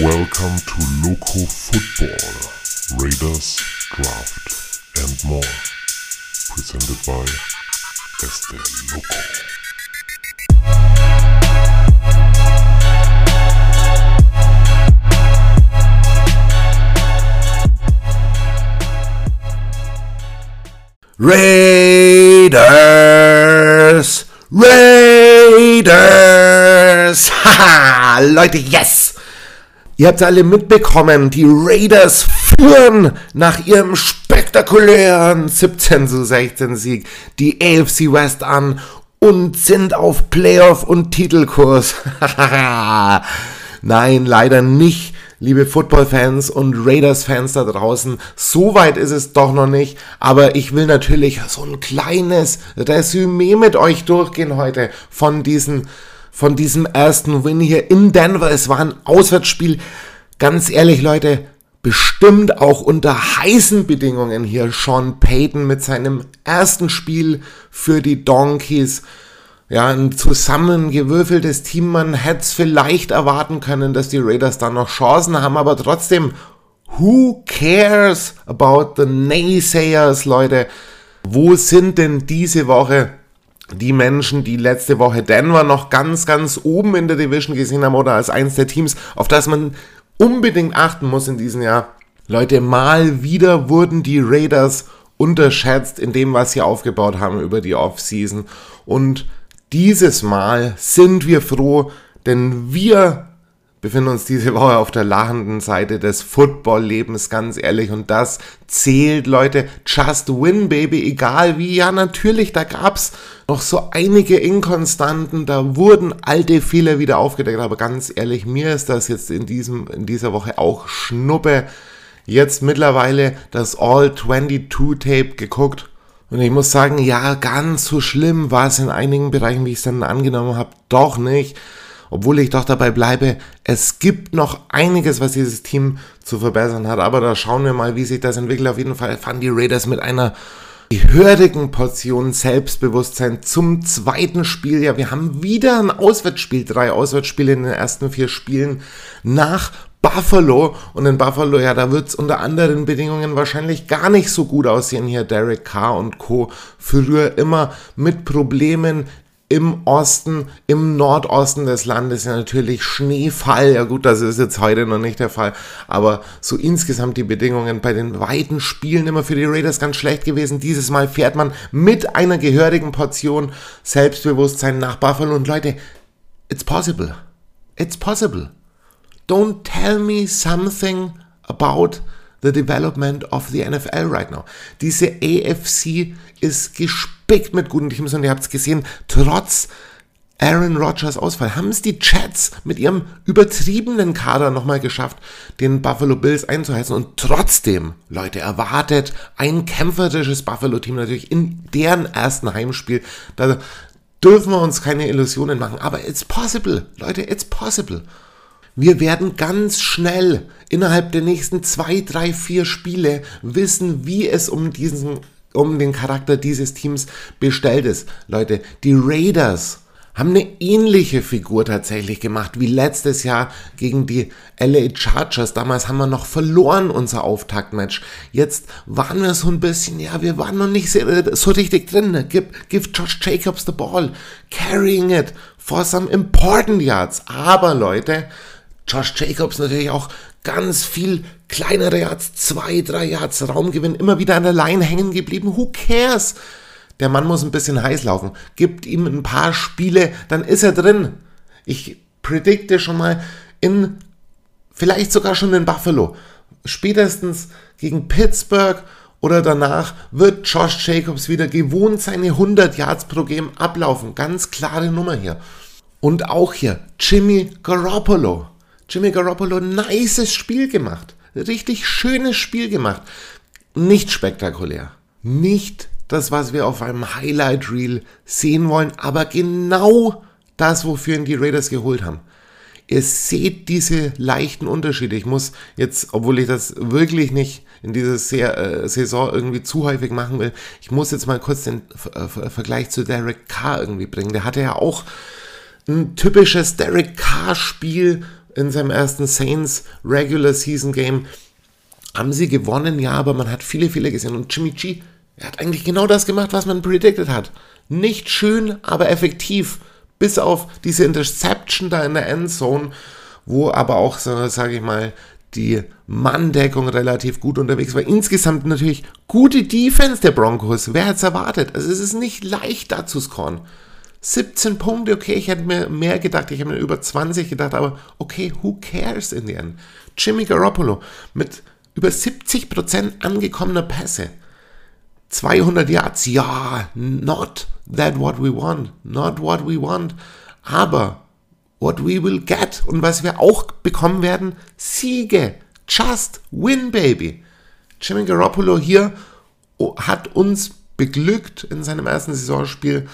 Welcome to Loco Football, Raiders, Draft and more. Presented by Este Loco. Raiders! Raiders! Haha, Leute, yes! Ihr habt alle mitbekommen, die Raiders führen nach ihrem spektakulären 17 zu 16 Sieg die AFC West an und sind auf Playoff und Titelkurs. Nein, leider nicht, liebe Football-Fans und Raiders-Fans da draußen. So weit ist es doch noch nicht, aber ich will natürlich so ein kleines Resümee mit euch durchgehen heute von diesen von diesem ersten Win hier in Denver. Es war ein Auswärtsspiel. Ganz ehrlich, Leute, bestimmt auch unter heißen Bedingungen hier Sean Payton mit seinem ersten Spiel für die Donkeys. Ja, ein zusammengewürfeltes Team. Man hätte es vielleicht erwarten können, dass die Raiders da noch Chancen haben, aber trotzdem, who cares about the naysayers, Leute? Wo sind denn diese Woche die Menschen, die letzte Woche Denver noch ganz, ganz oben in der Division gesehen haben oder als eins der Teams, auf das man unbedingt achten muss in diesem Jahr. Leute, mal wieder wurden die Raiders unterschätzt in dem, was sie aufgebaut haben über die Offseason. Und dieses Mal sind wir froh, denn wir befinden uns diese Woche auf der lachenden Seite des Football-Lebens, ganz ehrlich. Und das zählt, Leute. Just win, baby. Egal wie. Ja, natürlich, da gab's noch so einige Inkonstanten. Da wurden alte Fehler wieder aufgedeckt. Aber ganz ehrlich, mir ist das jetzt in, diesem, in dieser Woche auch Schnuppe. Jetzt mittlerweile das All-22-Tape geguckt. Und ich muss sagen, ja, ganz so schlimm war es in einigen Bereichen, wie ich es dann angenommen habe, doch nicht obwohl ich doch dabei bleibe, es gibt noch einiges, was dieses Team zu verbessern hat. Aber da schauen wir mal, wie sich das entwickelt. Auf jeden Fall fahren die Raiders mit einer gehörigen Portion Selbstbewusstsein zum zweiten Spiel. Ja, wir haben wieder ein Auswärtsspiel, drei Auswärtsspiele in den ersten vier Spielen nach Buffalo. Und in Buffalo, ja, da wird es unter anderen Bedingungen wahrscheinlich gar nicht so gut aussehen. Hier Derek Carr und Co. Früher immer mit Problemen im Osten, im Nordosten des Landes natürlich Schneefall. Ja gut, das ist jetzt heute noch nicht der Fall, aber so insgesamt die Bedingungen bei den weiten Spielen immer für die Raiders ganz schlecht gewesen. Dieses Mal fährt man mit einer gehörigen Portion Selbstbewusstsein nach Buffalo und Leute, it's possible. It's possible. Don't tell me something about the development of the NFL right now. Diese AFC ist gespickt mit guten Teams und ihr habt es gesehen, trotz Aaron Rodgers Ausfall haben es die Jets mit ihrem übertriebenen Kader nochmal geschafft, den Buffalo Bills einzuheizen und trotzdem, Leute, erwartet ein kämpferisches Buffalo-Team natürlich in deren ersten Heimspiel. Da dürfen wir uns keine Illusionen machen, aber it's possible, Leute, it's possible. Wir werden ganz schnell innerhalb der nächsten zwei, drei, vier Spiele wissen, wie es um diesen, um den Charakter dieses Teams bestellt ist. Leute, die Raiders haben eine ähnliche Figur tatsächlich gemacht wie letztes Jahr gegen die LA Chargers. Damals haben wir noch verloren unser Auftaktmatch. Jetzt waren wir so ein bisschen, ja, wir waren noch nicht so richtig drin. Give, give Josh Jacobs the ball, carrying it for some important yards. Aber Leute, Josh Jacobs natürlich auch ganz viel kleinere Yards, zwei, drei Yards Raumgewinn, immer wieder an der Line hängen geblieben. Who cares? Der Mann muss ein bisschen heiß laufen. Gibt ihm ein paar Spiele, dann ist er drin. Ich predikte schon mal in, vielleicht sogar schon in Buffalo. Spätestens gegen Pittsburgh oder danach wird Josh Jacobs wieder gewohnt seine 100 Yards pro Game ablaufen. Ganz klare Nummer hier. Und auch hier Jimmy Garoppolo. Jimmy Garoppolo nices Spiel gemacht. Richtig schönes Spiel gemacht. Nicht spektakulär. Nicht das, was wir auf einem Highlight Reel sehen wollen, aber genau das, wofür ihn die Raiders geholt haben. Ihr seht diese leichten Unterschiede. Ich muss jetzt, obwohl ich das wirklich nicht in dieser äh, Saison irgendwie zu häufig machen will, ich muss jetzt mal kurz den Vergleich zu Derek Carr irgendwie bringen. Der hatte ja auch ein typisches Derek Carr-Spiel in seinem ersten Saints Regular Season Game haben sie gewonnen, ja, aber man hat viele Fehler gesehen. Und Jimmy G, er hat eigentlich genau das gemacht, was man predicted hat. Nicht schön, aber effektiv. Bis auf diese Interception da in der Endzone, wo aber auch, sage ich mal, die Manndeckung relativ gut unterwegs war. Insgesamt natürlich gute Defense der Broncos. Wer hätte es erwartet? Also es ist nicht leicht da zu scoren. 17 Punkte, okay, ich hätte mir mehr gedacht, ich habe mir über 20 gedacht, aber okay, who cares in the end? Jimmy Garoppolo mit über 70% angekommener Pässe. 200 Yards, ja, not that what we want, not what we want, aber what we will get und was wir auch bekommen werden, Siege. Just win, baby. Jimmy Garoppolo hier hat uns beglückt in seinem ersten Saisonspiel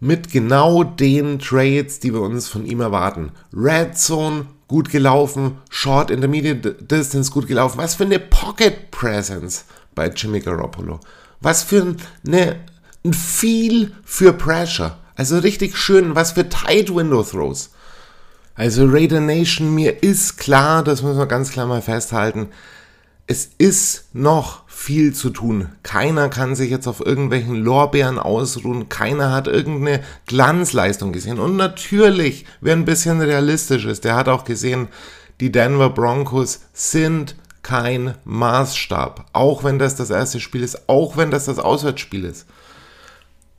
mit genau den Trades, die wir uns von ihm erwarten. Red Zone gut gelaufen, Short Intermediate Distance gut gelaufen. Was für eine Pocket Presence bei Jimmy Garoppolo. Was für eine, ein Feel für Pressure. Also richtig schön, was für Tight Window Throws. Also Raider Nation, mir ist klar, das muss man ganz klar mal festhalten, es ist noch viel zu tun. Keiner kann sich jetzt auf irgendwelchen Lorbeeren ausruhen. Keiner hat irgendeine Glanzleistung gesehen. Und natürlich, wer ein bisschen realistisch ist, der hat auch gesehen, die Denver Broncos sind kein Maßstab. Auch wenn das das erste Spiel ist, auch wenn das das Auswärtsspiel ist.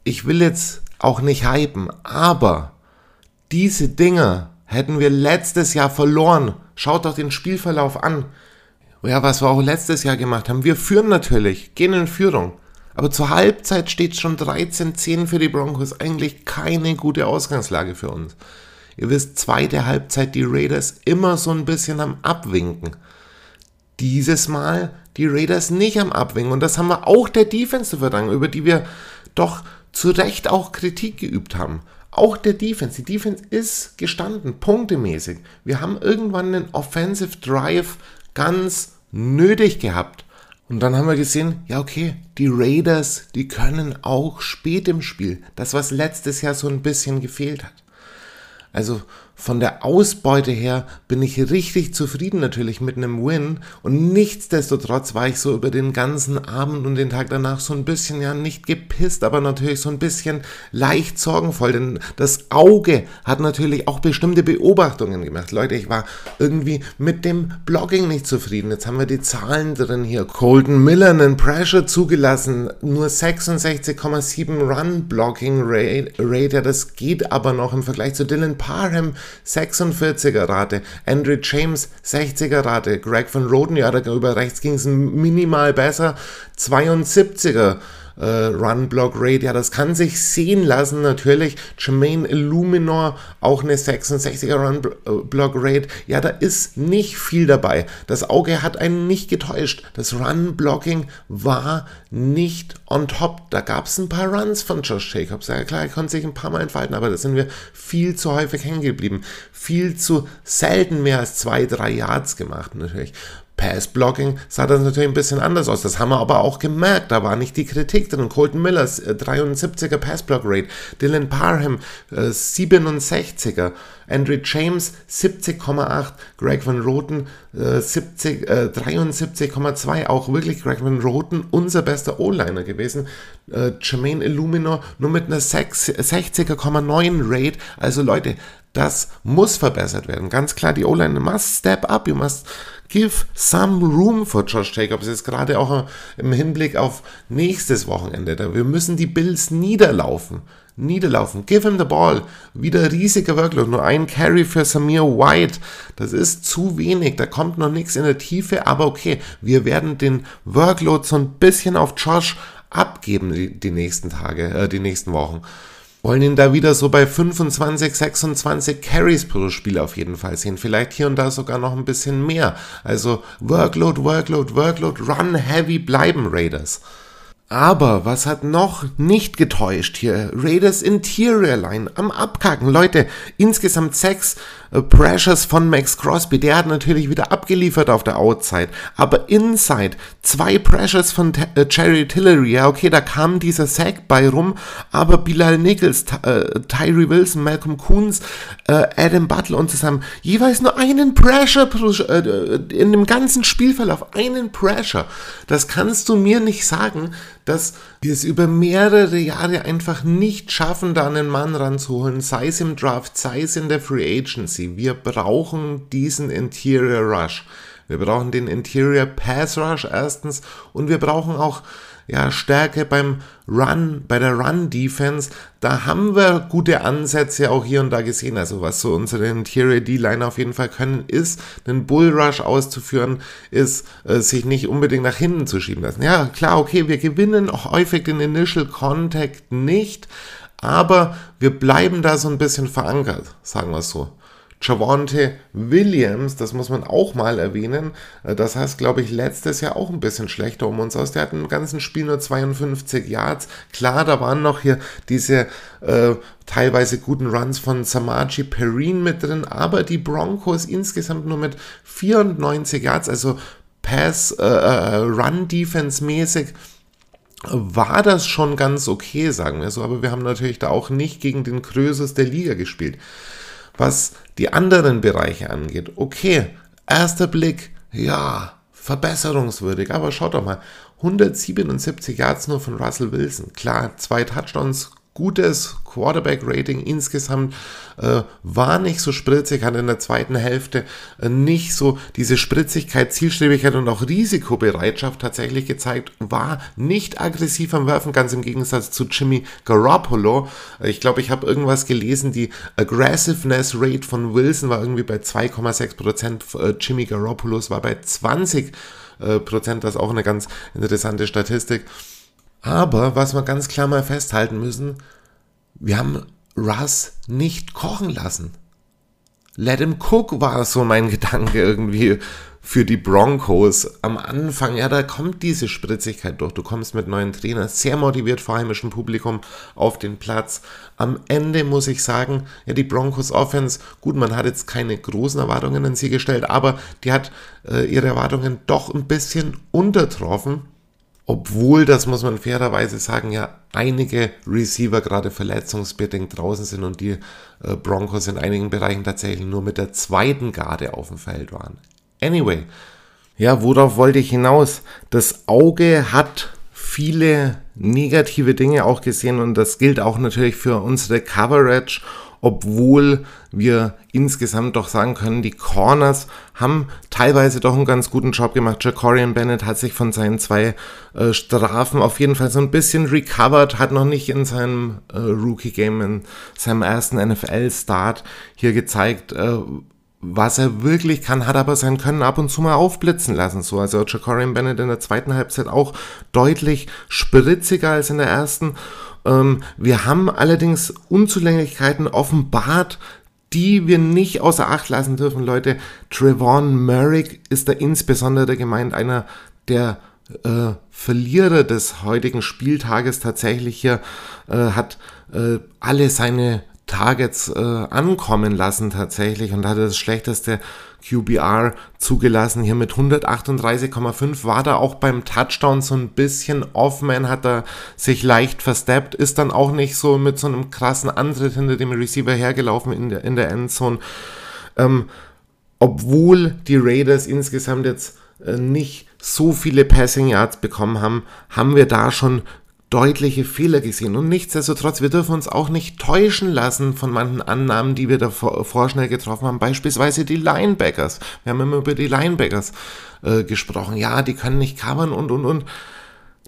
Ich will jetzt auch nicht hypen, aber diese Dinge hätten wir letztes Jahr verloren. Schaut doch den Spielverlauf an. Ja, was wir auch letztes Jahr gemacht haben. Wir führen natürlich, gehen in Führung. Aber zur Halbzeit steht schon 13-10 für die Broncos. Eigentlich keine gute Ausgangslage für uns. Ihr wisst, zweite Halbzeit die Raiders immer so ein bisschen am Abwinken. Dieses Mal die Raiders nicht am Abwinken. Und das haben wir auch der Defense zu verdanken, über die wir doch zu Recht auch Kritik geübt haben. Auch der Defense. Die Defense ist gestanden, punktemäßig. Wir haben irgendwann einen Offensive Drive ganz nötig gehabt. Und dann haben wir gesehen, ja okay, die Raiders, die können auch spät im Spiel. Das, was letztes Jahr so ein bisschen gefehlt hat. Also von der Ausbeute her bin ich richtig zufrieden natürlich mit einem Win und nichtsdestotrotz war ich so über den ganzen Abend und den Tag danach so ein bisschen, ja, nicht gepisst, aber natürlich so ein bisschen leicht sorgenvoll, denn das Auge hat natürlich auch bestimmte Beobachtungen gemacht. Leute, ich war irgendwie mit dem Blogging nicht zufrieden. Jetzt haben wir die Zahlen drin hier. Colton Miller einen Pressure zugelassen, nur 66,7 Run Blocking Rate, ja, das geht aber noch im Vergleich zu Dylan Parham 46er Rate, Andrew James 60er Rate, Greg von Roden, ja, da über rechts ging es minimal besser, 72er äh, Run-Block-Rate. Ja, das kann sich sehen lassen natürlich. Jermaine Illuminor, auch eine 66er Run-Block-Rate. Ja, da ist nicht viel dabei. Das Auge hat einen nicht getäuscht. Das Run-Blocking war nicht on top. Da gab es ein paar Runs von Josh Jacobs. Ja, klar, er konnte sich ein paar Mal entfalten, aber da sind wir viel zu häufig hängen geblieben. Viel zu selten mehr als zwei, drei Yards gemacht natürlich. Pass-Blocking sah das natürlich ein bisschen anders aus. Das haben wir aber auch gemerkt. Da war nicht die Kritik drin. Colton Millers, 73er Pass-Block-Rate. Dylan Parham, 67er. Äh, Andrew James, 70,8. Greg Van Roten, 70, äh, 73,2. Äh, auch wirklich Greg Van Roten, unser bester O-Liner gewesen. Äh, Jermaine Illuminor nur mit einer 60,9 Rate. Also Leute, das muss verbessert werden. Ganz klar, die O-Line must step up. You must give some room for Josh Jacobs. Jetzt gerade auch im Hinblick auf nächstes Wochenende. Wir müssen die Bills niederlaufen. Niederlaufen. Give him the ball. Wieder riesiger Workload. Nur ein Carry für Samir White. Das ist zu wenig. Da kommt noch nichts in der Tiefe. Aber okay, wir werden den Workload so ein bisschen auf Josh abgeben die, die nächsten Tage, äh, die nächsten Wochen wollen ihn da wieder so bei 25, 26 Carries pro Spiel auf jeden Fall sehen. Vielleicht hier und da sogar noch ein bisschen mehr. Also Workload, Workload, Workload, Run Heavy bleiben Raiders. Aber was hat noch nicht getäuscht hier? Raiders Interior Line am Abkacken. Leute, insgesamt sechs äh, Pressures von Max Crosby. Der hat natürlich wieder abgeliefert auf der Outside. Aber Inside, zwei Pressures von T äh, Jerry Tillery. Ja, okay, da kam dieser Sack bei rum. Aber Bilal Nichols, äh, Tyree Wilson, Malcolm Coons, äh, Adam Butler und zusammen jeweils nur einen Pressure äh, in dem ganzen Spielverlauf. Einen Pressure. Das kannst du mir nicht sagen dass wir es über mehrere Jahre einfach nicht schaffen, da einen Mann ranzuholen, sei es im Draft, sei es in der Free Agency. Wir brauchen diesen Interior Rush. Wir brauchen den Interior Pass Rush erstens und wir brauchen auch ja, Stärke beim Run, bei der Run-Defense, da haben wir gute Ansätze auch hier und da gesehen. Also was so unsere Interior D-Line auf jeden Fall können, ist, einen Bullrush auszuführen, ist, äh, sich nicht unbedingt nach hinten zu schieben lassen. Ja, klar, okay, wir gewinnen auch häufig den Initial Contact nicht, aber wir bleiben da so ein bisschen verankert, sagen wir es so. Javante Williams, das muss man auch mal erwähnen. Äh, das heißt, glaube ich, letztes Jahr auch ein bisschen schlechter um uns aus. Der hat im ganzen Spiel nur 52 Yards. Klar, da waren noch hier diese äh, teilweise guten Runs von Samaji Perrine mit drin, aber die Broncos insgesamt nur mit 94 Yards, also Pass, äh, äh, Run Defense mäßig war das schon ganz okay, sagen wir so, aber wir haben natürlich da auch nicht gegen den Krösus der Liga gespielt. Was die anderen Bereiche angeht, okay, erster Blick, ja, verbesserungswürdig, aber schaut doch mal, 177 Yards nur von Russell Wilson. Klar, zwei Touchdowns, gutes Quarterback-Rating insgesamt, äh, war nicht so spritzig, hat in der zweiten Hälfte äh, nicht so diese Spritzigkeit, Zielstrebigkeit und auch Risikobereitschaft tatsächlich gezeigt, war nicht aggressiv am Werfen, ganz im Gegensatz zu Jimmy Garoppolo. Äh, ich glaube, ich habe irgendwas gelesen, die Aggressiveness Rate von Wilson war irgendwie bei 2,6 Prozent, äh, Jimmy Garoppolos war bei 20 äh, Prozent, das ist auch eine ganz interessante Statistik. Aber was wir ganz klar mal festhalten müssen, wir haben Russ nicht kochen lassen. Let him cook war so mein Gedanke irgendwie für die Broncos. Am Anfang, ja, da kommt diese Spritzigkeit durch. Du kommst mit neuen Trainern, sehr motiviert vor heimischem Publikum auf den Platz. Am Ende muss ich sagen, ja, die Broncos Offense, gut, man hat jetzt keine großen Erwartungen an sie gestellt, aber die hat äh, ihre Erwartungen doch ein bisschen untertroffen obwohl, das muss man fairerweise sagen, ja einige Receiver gerade verletzungsbedingt draußen sind und die äh, Broncos in einigen Bereichen tatsächlich nur mit der zweiten Garde auf dem Feld waren. Anyway, ja, worauf wollte ich hinaus? Das Auge hat viele negative Dinge auch gesehen und das gilt auch natürlich für unsere Coverage obwohl wir insgesamt doch sagen können, die Corners haben teilweise doch einen ganz guten Job gemacht. Jacorian Bennett hat sich von seinen zwei äh, Strafen auf jeden Fall so ein bisschen recovered, hat noch nicht in seinem äh, Rookie-Game, in seinem ersten NFL-Start hier gezeigt, äh, was er wirklich kann, hat aber sein Können ab und zu mal aufblitzen lassen. So, also Jacorian Bennett in der zweiten Halbzeit auch deutlich spritziger als in der ersten. Ähm, wir haben allerdings Unzulänglichkeiten offenbart, die wir nicht außer Acht lassen dürfen, Leute. Trevon Merrick ist da insbesondere gemeint, einer der äh, Verlierer des heutigen Spieltages tatsächlich hier, äh, hat äh, alle seine Targets äh, ankommen lassen tatsächlich und hatte das schlechteste QBR zugelassen. Hier mit 138,5 war da auch beim Touchdown so ein bisschen off-man, hat er sich leicht versteppt, ist dann auch nicht so mit so einem krassen Antritt hinter dem Receiver hergelaufen in der, in der Endzone. Ähm, obwohl die Raiders insgesamt jetzt äh, nicht so viele Passing Yards bekommen haben, haben wir da schon deutliche Fehler gesehen. Und nichtsdestotrotz, wir dürfen uns auch nicht täuschen lassen von manchen Annahmen, die wir da vorschnell getroffen haben. Beispielsweise die Linebackers. Wir haben immer über die Linebackers äh, gesprochen. Ja, die können nicht covern und, und, und.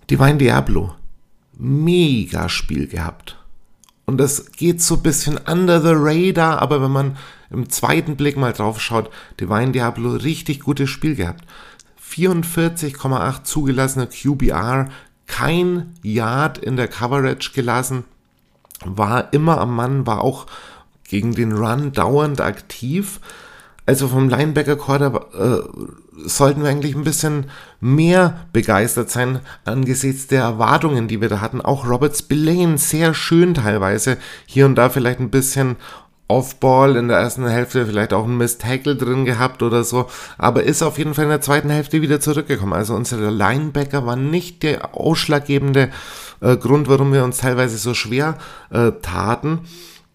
Divine Diablo. Mega Spiel gehabt. Und das geht so ein bisschen under the radar, aber wenn man im zweiten Blick mal drauf schaut, Divine Diablo richtig gutes Spiel gehabt. 44,8 zugelassene QBR, kein Yard in der Coverage gelassen, war immer am Mann, war auch gegen den Run dauernd aktiv. Also vom Linebacker-Core äh, sollten wir eigentlich ein bisschen mehr begeistert sein angesichts der Erwartungen, die wir da hatten. Auch Robert Spillane sehr schön teilweise. Hier und da vielleicht ein bisschen Off-Ball in der ersten Hälfte, vielleicht auch ein Miss-Tackle drin gehabt oder so, aber ist auf jeden Fall in der zweiten Hälfte wieder zurückgekommen. Also unsere Linebacker waren nicht der ausschlaggebende äh, Grund, warum wir uns teilweise so schwer äh, taten.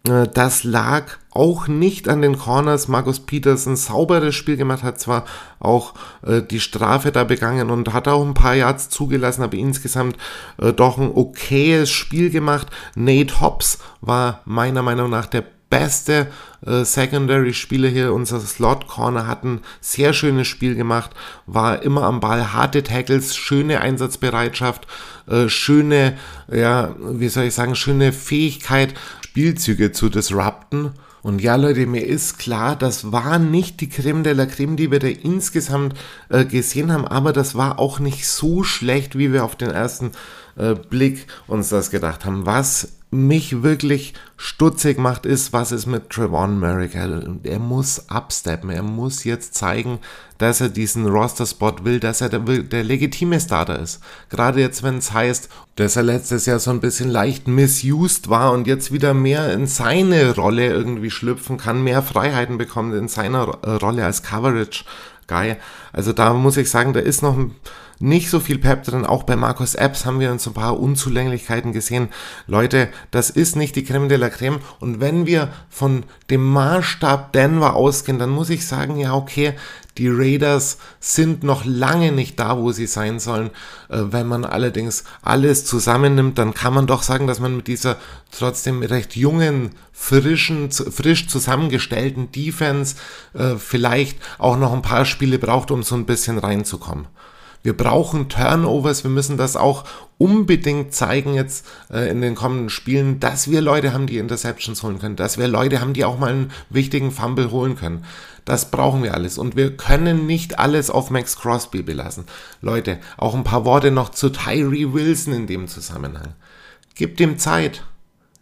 Äh, das lag auch nicht an den Corners. Markus Peters ein sauberes Spiel gemacht, hat zwar auch äh, die Strafe da begangen und hat auch ein paar Yards zugelassen, aber insgesamt äh, doch ein okayes Spiel gemacht. Nate Hobbs war meiner Meinung nach der beste äh, Secondary-Spieler hier. Unser Slot-Corner hat ein sehr schönes Spiel gemacht, war immer am Ball, harte Tackles, schöne Einsatzbereitschaft, äh, schöne, ja, wie soll ich sagen, schöne Fähigkeit, Spielzüge zu disrupten. Und ja, Leute, mir ist klar, das war nicht die Creme de la Creme, die wir da insgesamt äh, gesehen haben, aber das war auch nicht so schlecht, wie wir auf den ersten äh, Blick uns das gedacht haben. Was mich wirklich stutzig macht, ist, was ist mit Trevon Merrick. Er muss absteppen, er muss jetzt zeigen, dass er diesen Roster-Spot will, dass er der, der legitime Starter ist. Gerade jetzt, wenn es heißt, dass er letztes Jahr so ein bisschen leicht misused war und jetzt wieder mehr in seine Rolle irgendwie schlüpfen kann, mehr Freiheiten bekommt in seiner Rolle als Coverage Guy. Also da muss ich sagen, da ist noch ein nicht so viel Pep drin. Auch bei Markus Epps haben wir uns ein paar Unzulänglichkeiten gesehen. Leute, das ist nicht die Creme de la Creme. Und wenn wir von dem Maßstab Denver ausgehen, dann muss ich sagen, ja, okay, die Raiders sind noch lange nicht da, wo sie sein sollen. Äh, wenn man allerdings alles zusammennimmt, dann kann man doch sagen, dass man mit dieser trotzdem recht jungen, frischen, frisch zusammengestellten Defense äh, vielleicht auch noch ein paar Spiele braucht, um so ein bisschen reinzukommen. Wir brauchen Turnovers, wir müssen das auch unbedingt zeigen jetzt äh, in den kommenden Spielen, dass wir Leute haben, die Interceptions holen können, dass wir Leute haben, die auch mal einen wichtigen Fumble holen können. Das brauchen wir alles und wir können nicht alles auf Max Crosby belassen. Leute, auch ein paar Worte noch zu Tyree Wilson in dem Zusammenhang. Gebt ihm Zeit.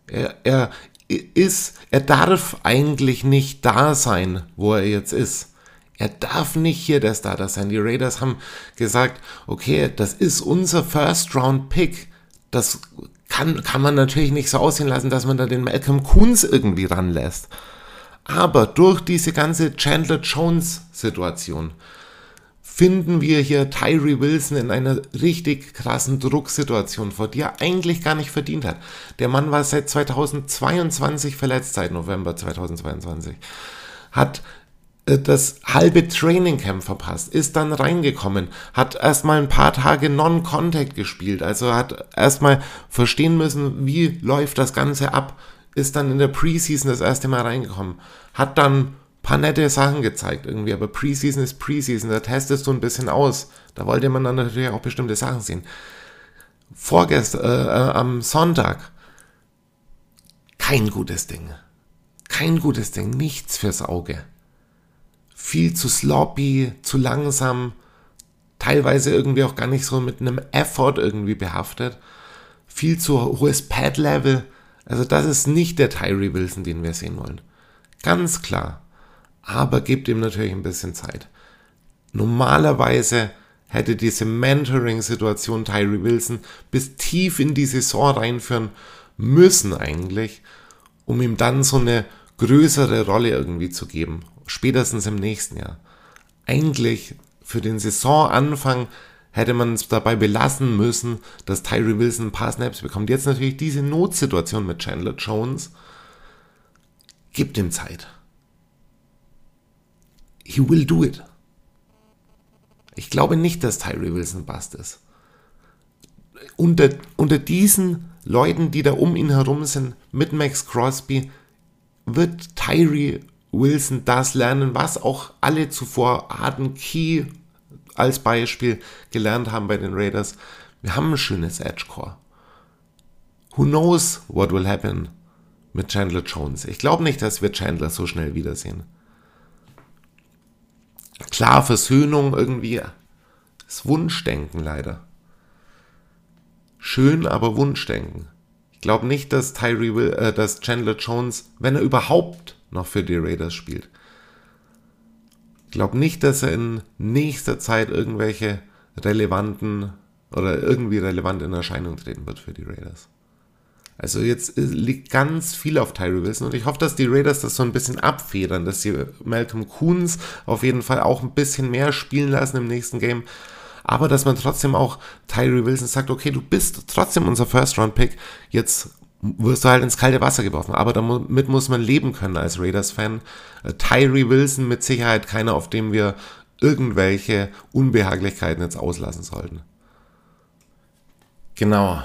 Er, er ist, er darf eigentlich nicht da sein, wo er jetzt ist. Er darf nicht hier der Starter sein. Die Raiders haben gesagt, okay, das ist unser First Round Pick. Das kann, kann man natürlich nicht so aussehen lassen, dass man da den Malcolm Coons irgendwie ranlässt. Aber durch diese ganze Chandler Jones Situation finden wir hier Tyree Wilson in einer richtig krassen Drucksituation vor, die er eigentlich gar nicht verdient hat. Der Mann war seit 2022 verletzt, seit November 2022. Hat das halbe Training Camp verpasst, ist dann reingekommen, hat erstmal ein paar Tage Non-Contact gespielt, also hat erstmal verstehen müssen, wie läuft das Ganze ab, ist dann in der Preseason das erste Mal reingekommen, hat dann paar nette Sachen gezeigt irgendwie, aber Preseason ist Preseason, da testest du ein bisschen aus, da wollte man dann natürlich auch bestimmte Sachen sehen. Vorgestern, äh, äh, am Sonntag, kein gutes Ding. Kein gutes Ding, nichts fürs Auge viel zu sloppy, zu langsam, teilweise irgendwie auch gar nicht so mit einem Effort irgendwie behaftet, viel zu hohes Pad-Level. Also das ist nicht der Tyree Wilson, den wir sehen wollen. Ganz klar. Aber gibt ihm natürlich ein bisschen Zeit. Normalerweise hätte diese Mentoring-Situation Tyree Wilson bis tief in die Saison reinführen müssen eigentlich, um ihm dann so eine größere Rolle irgendwie zu geben spätestens im nächsten Jahr. Eigentlich für den Saisonanfang hätte man es dabei belassen müssen, dass Tyree Wilson ein paar Snaps bekommt. Jetzt natürlich diese Notsituation mit Chandler Jones. Gibt ihm Zeit. He will do it. Ich glaube nicht, dass Tyree Wilson Bast ist. Unter, unter diesen Leuten, die da um ihn herum sind, mit Max Crosby, wird Tyree Wilson das lernen, was auch alle zuvor Arden Key als Beispiel gelernt haben bei den Raiders. Wir haben ein schönes Edge Core. Who knows what will happen mit Chandler Jones? Ich glaube nicht, dass wir Chandler so schnell wiedersehen. Klar, Versöhnung irgendwie ist Wunschdenken leider. Schön, aber Wunschdenken. Ich glaube nicht, dass Tyree Will, äh, dass Chandler Jones, wenn er überhaupt noch für die Raiders spielt. glaube nicht, dass er in nächster Zeit irgendwelche relevanten oder irgendwie relevant in Erscheinung treten wird für die Raiders. Also jetzt liegt ganz viel auf Tyree Wilson und ich hoffe, dass die Raiders das so ein bisschen abfedern, dass sie Malcolm Coons auf jeden Fall auch ein bisschen mehr spielen lassen im nächsten Game, aber dass man trotzdem auch Tyree Wilson sagt, okay, du bist trotzdem unser First-Round-Pick, jetzt wirst du halt ins kalte Wasser geworfen. Aber damit muss man leben können als Raiders-Fan. Äh, Tyree Wilson mit Sicherheit keiner, auf dem wir irgendwelche Unbehaglichkeiten jetzt auslassen sollten. Genau.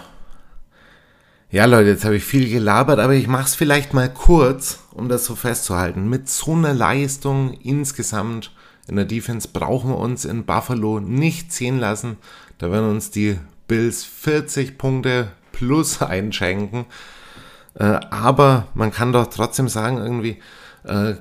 Ja, Leute, jetzt habe ich viel gelabert, aber ich mache es vielleicht mal kurz, um das so festzuhalten. Mit so einer Leistung insgesamt in der Defense brauchen wir uns in Buffalo nicht ziehen lassen. Da werden uns die Bills 40 Punkte plus einschenken. Äh, aber man kann doch trotzdem sagen, irgendwie, äh,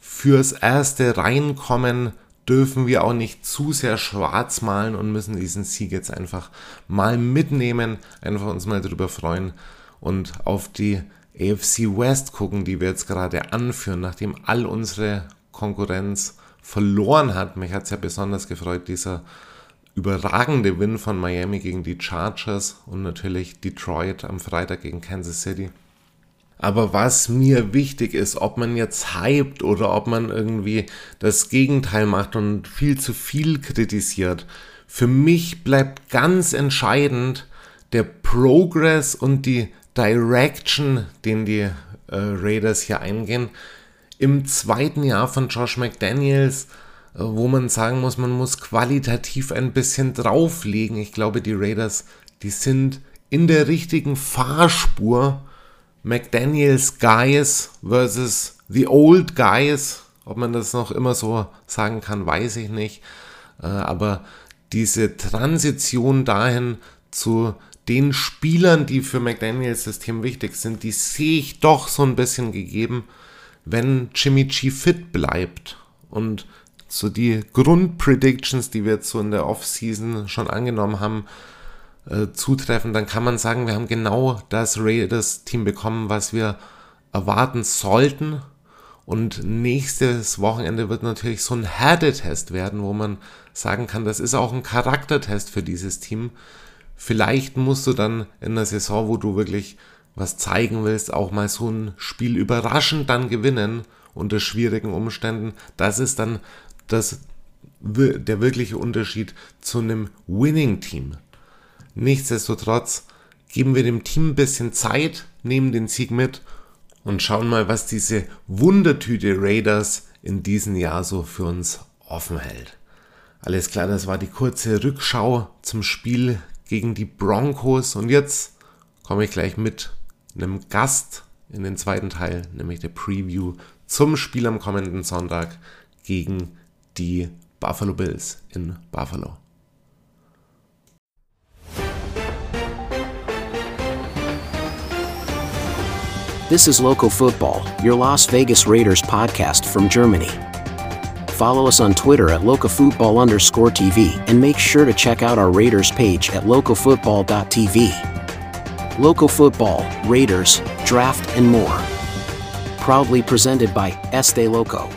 fürs erste Reinkommen dürfen wir auch nicht zu sehr schwarz malen und müssen diesen Sieg jetzt einfach mal mitnehmen, einfach uns mal drüber freuen und auf die AFC West gucken, die wir jetzt gerade anführen, nachdem all unsere Konkurrenz verloren hat. Mich hat es ja besonders gefreut, dieser überragende Win von Miami gegen die Chargers und natürlich Detroit am Freitag gegen Kansas City. Aber was mir wichtig ist, ob man jetzt hypt oder ob man irgendwie das Gegenteil macht und viel zu viel kritisiert, für mich bleibt ganz entscheidend der Progress und die Direction, den die äh, Raiders hier eingehen. Im zweiten Jahr von Josh McDaniels wo man sagen muss, man muss qualitativ ein bisschen drauflegen. Ich glaube, die Raiders, die sind in der richtigen Fahrspur. McDaniels Guys versus The Old Guys. Ob man das noch immer so sagen kann, weiß ich nicht. Äh, aber diese Transition dahin zu den Spielern, die für McDaniels System wichtig sind, die sehe ich doch so ein bisschen gegeben, wenn Jimmy G fit bleibt. Und so die Grundpredictions, die wir jetzt so in der Offseason schon angenommen haben, äh, zutreffen, dann kann man sagen, wir haben genau das Raiders-Team bekommen, was wir erwarten sollten. Und nächstes Wochenende wird natürlich so ein Härtetest werden, wo man sagen kann, das ist auch ein Charaktertest für dieses Team. Vielleicht musst du dann in der Saison, wo du wirklich was zeigen willst, auch mal so ein Spiel überraschend dann gewinnen unter schwierigen Umständen. Das ist dann das, der wirkliche Unterschied zu einem Winning-Team. Nichtsdestotrotz geben wir dem Team ein bisschen Zeit, nehmen den Sieg mit und schauen mal, was diese Wundertüte Raiders in diesem Jahr so für uns offen hält. Alles klar, das war die kurze Rückschau zum Spiel gegen die Broncos und jetzt komme ich gleich mit einem Gast in den zweiten Teil, nämlich der Preview zum Spiel am kommenden Sonntag gegen die die Buffalo Bills in Buffalo. This is Local Football, your Las Vegas Raiders podcast from Germany. Follow us on Twitter at locafootball underscore TV and make sure to check out our Raiders page at localfootball.tv. Local Football, Raiders, Draft, and more. Proudly presented by Este Loco.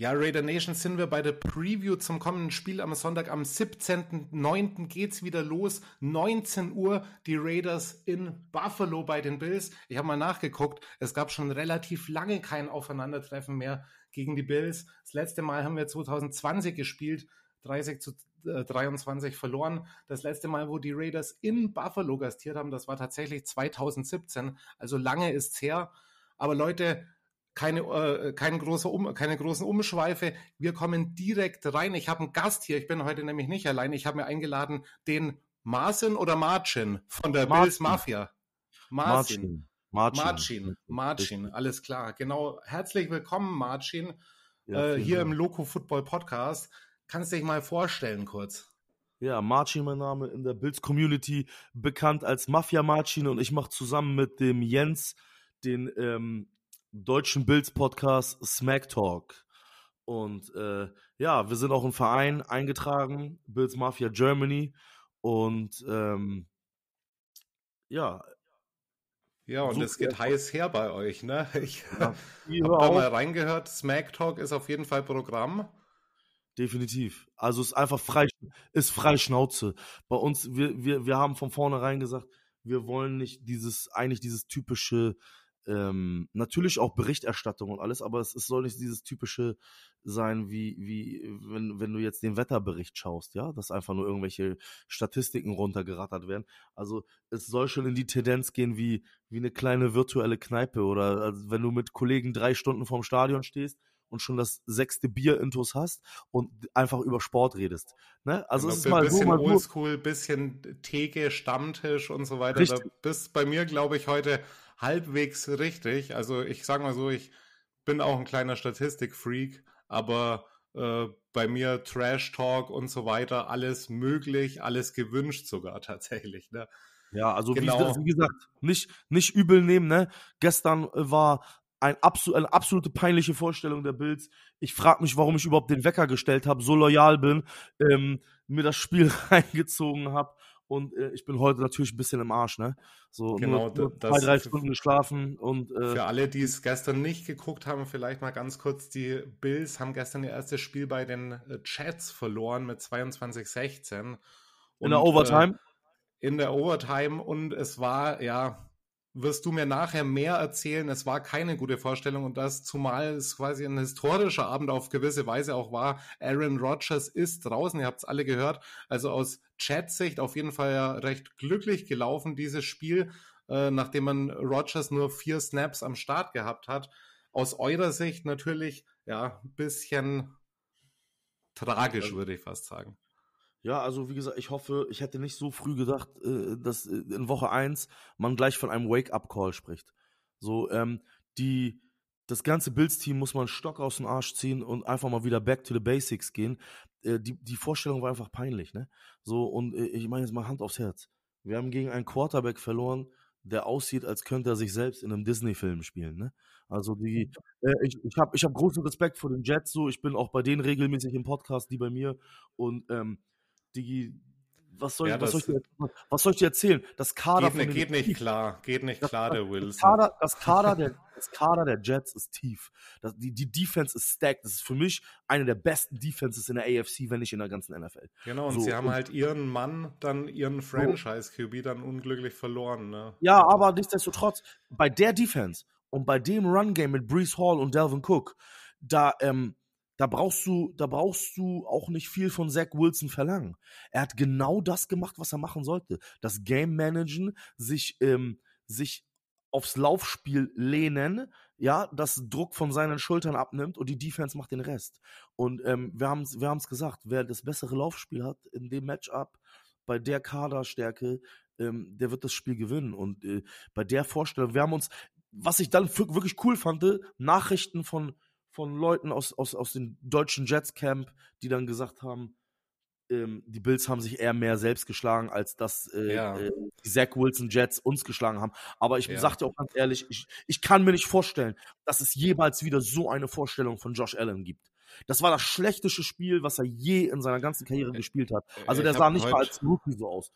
Ja, Raider Nation sind wir bei der Preview zum kommenden Spiel am Sonntag. Am 17.09. geht's wieder los. 19 Uhr die Raiders in Buffalo bei den Bills. Ich habe mal nachgeguckt. Es gab schon relativ lange kein Aufeinandertreffen mehr gegen die Bills. Das letzte Mal haben wir 2020 gespielt. 30 zu 23 äh, verloren. Das letzte Mal, wo die Raiders in Buffalo gastiert haben, das war tatsächlich 2017. Also lange ist's her. Aber Leute, keine, äh, keine, große um, keine großen Umschweife. Wir kommen direkt rein. Ich habe einen Gast hier. Ich bin heute nämlich nicht allein. Ich habe mir eingeladen den Marcin oder Marcin von der Martin. Bills Mafia. Marcin. Marcin. Marcin. Marcin. Alles klar. Genau. Herzlich willkommen, Marcin, ja, äh, hier Dank. im Loco Football Podcast. Kannst du dich mal vorstellen kurz? Ja, Marcin, mein Name, in der Bills Community bekannt als Mafia Marcin und ich mache zusammen mit dem Jens den ähm, deutschen Bills-Podcast Smack Talk. Und äh, ja, wir sind auch im Verein eingetragen, Bills Mafia Germany. Und ähm, ja. Ja, und es geht heiß her bei euch, ne? Ich Ja. habe da mal reingehört. Smack Talk ist auf jeden Fall Programm. Definitiv. Also es ist einfach frei, ist frei Schnauze. Bei uns, wir, wir, wir haben von vornherein gesagt, wir wollen nicht dieses, eigentlich dieses typische, ähm, natürlich auch Berichterstattung und alles, aber es, es soll nicht dieses typische sein, wie, wie, wenn, wenn du jetzt den Wetterbericht schaust, ja, dass einfach nur irgendwelche Statistiken runtergerattert werden. Also es soll schon in die Tendenz gehen wie, wie eine kleine virtuelle Kneipe oder also wenn du mit Kollegen drei Stunden vorm Stadion stehst und schon das sechste Bier intus hast und einfach über Sport redest. Ne? Also Genau, es ist mal so, bisschen mal oldschool, bisschen Theke, Stammtisch und so weiter. Da Richtig. bist bei mir, glaube ich, heute halbwegs richtig. Also ich sage mal so, ich bin auch ein kleiner Statistikfreak, aber äh, bei mir Trash Talk und so weiter, alles möglich, alles gewünscht sogar tatsächlich. Ne? Ja, also Genau. wie, wie gesagt, nicht, nicht übel nehmen, ne? Gestern äh, war ein absol eine absolute peinliche Vorstellung der Bills. Ich frage mich, warum ich überhaupt den Wecker gestellt habe, so loyal bin, ähm, mir das Spiel reingezogen habe. Und äh, ich bin heute natürlich ein bisschen im Arsch, ne? So Genau, nur, nur da- zwei, das- drei Stunden geschlafen und äh, Für alle, die es gestern nicht geguckt haben, vielleicht mal ganz kurz, die Bills haben gestern ihr erstes Spiel bei den äh, Chats verloren mit 22-16. in der Und, Overtime. Äh, in der Overtime und es war, ja, wirst du mir nachher mehr erzählen, es war keine gute Vorstellung und das, zumal es quasi ein historischer Abend auf gewisse Weise auch war. Aaron Rodgers ist draußen, ihr habt es alle gehört. Also aus Chat-Sicht auf jeden Fall ja recht glücklich gelaufen, dieses Spiel, äh, nachdem man Rodgers nur vier Snaps am Start gehabt hat. Aus eurer Sicht natürlich, ja, ein bisschen tragisch, würde ich fast sagen. Ja, also wie gesagt, ich hoffe, ich hätte nicht so früh gedacht, äh, dass äh, in Woche 1 man gleich von einem Wake-up-Call spricht. So, ähm, die, das ganze Bills-Team muss man Stock aus dem Arsch ziehen und einfach mal wieder back to the basics gehen. Äh, die, die Vorstellung war einfach peinlich, ne? So, und äh, ich meine jetzt mal Hand aufs Herz. Wir haben gegen einen Quarterback verloren, der aussieht, als könnte er sich selbst in einem Disney-Film spielen, ne? Also die, äh, ich, ich habe ich hab großen Respekt vor den Jets, so, ich bin auch bei denen regelmäßig im Podcast, die bei mir und ähm, Digi, was soll, Ja, ich, was, soll dir, was soll ich dir erzählen? Das Kader Geht, von geht nicht klar, geht nicht Das- klar, der das Wilson. Kader, das, Kader der, das Kader der Jets ist tief. Das, die, die Defense ist stacked. Das ist für mich eine der besten Defenses in der AFC, wenn nicht in der ganzen NFL. Genau, und So, sie haben und- halt ihren Mann, dann ihren Franchise-QB dann unglücklich verloren. Ne? Ja, aber nichtsdestotrotz, bei der Defense und bei dem Run-Game mit Brees Hall und Delvin Cook, da, ähm, da brauchst du, da brauchst du auch nicht viel von Zach Wilson verlangen. Er hat genau das gemacht, was er machen sollte. Das Game managen, sich, ähm, sich aufs Laufspiel lehnen, ja, das Druck von seinen Schultern abnimmt und die Defense macht den Rest. Und ähm, wir haben es wir haben's gesagt, wer das bessere Laufspiel hat in dem Matchup, bei der Kaderstärke, ähm, der wird das Spiel gewinnen. Und äh, bei der Vorstellung, wir haben uns, was ich dann wirklich cool fand, Nachrichten von, von Leuten aus, aus, aus dem deutschen Jets Camp, die dann gesagt haben, ähm, die Bills haben sich eher mehr selbst geschlagen, als dass äh, Ja. äh, die Zach Wilson Jets uns geschlagen haben. Aber ich Ja. sag dir auch ganz ehrlich, ich, ich kann mir nicht vorstellen, dass es jemals wieder so eine Vorstellung von Josh Allen gibt. Das war das schlechteste Spiel, was er je in seiner ganzen Karriere gespielt hat. Also ich der sah nicht mal als Rookie so aus.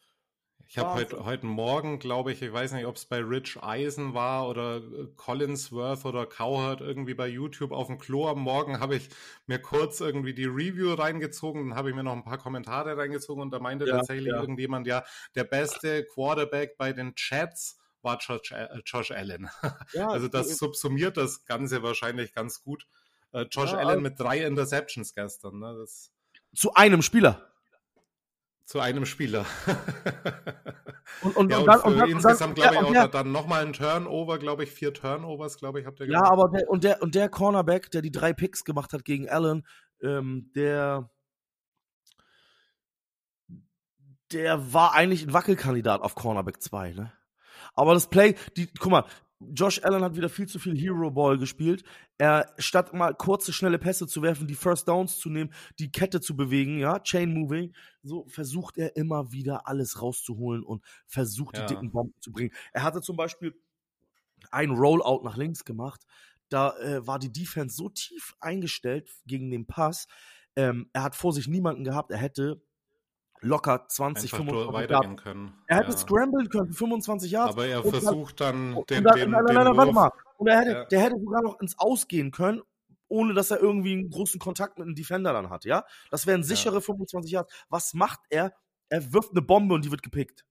Ich habe Wahnsinn. heute, heute Morgen, glaube ich, ich weiß nicht, ob es bei Rich Eisen war oder äh, Collinsworth oder Cowherd irgendwie bei YouTube auf dem Klo am Morgen, habe ich mir kurz irgendwie die Review reingezogen, dann habe ich mir noch ein paar Kommentare reingezogen und da meinte Ja, tatsächlich ja. irgendjemand, ja, der beste Quarterback bei den Chats war Josh, äh, Josh Allen. Ja, Also das subsumiert das Ganze wahrscheinlich ganz gut. Äh, Josh Allen also- mit drei Interceptions gestern, ne? Das zu einem Spieler. Zu einem Spieler. Und, und, ja, und und dann, und dann, insgesamt und glaube dann, ich auch der, da- dann nochmal ein Turnover, glaube ich, vier Turnovers, glaube ich, habt ihr Ja, gesagt. aber der, und der, und der Cornerback, der die drei Picks gemacht hat gegen Allen, ähm, der, der war eigentlich ein Wackelkandidat auf Cornerback 2, ne? Aber das Play, die, guck mal, Josh Allen hat wieder viel zu viel Hero Ball gespielt. Er, statt mal kurze, schnelle Pässe zu werfen, die First Downs zu nehmen, die Kette zu bewegen, ja, Chain Moving, so versucht er immer wieder alles rauszuholen und versucht, Ja. die dicken Bomben zu bringen. Er hatte zum Beispiel ein Rollout nach links gemacht. Da äh, war die Defense so tief eingestellt gegen den Pass. Ähm, er hat vor sich niemanden gehabt. Er hätte locker 20, Einfach 25 weitergehen Yards. können. Er hätte ja. scramblen können, 25 Yards. Aber er versucht dann den, dann, den, nein, nein, nein, nein, warte mal. Und er hätte, Ja. der hätte sogar noch ins Ausgehen können, ohne dass er irgendwie einen großen Kontakt mit einem Defender dann hat, ja? Das wären sichere 25 Yards. Was macht er? Er wirft eine Bombe und die wird gepickt.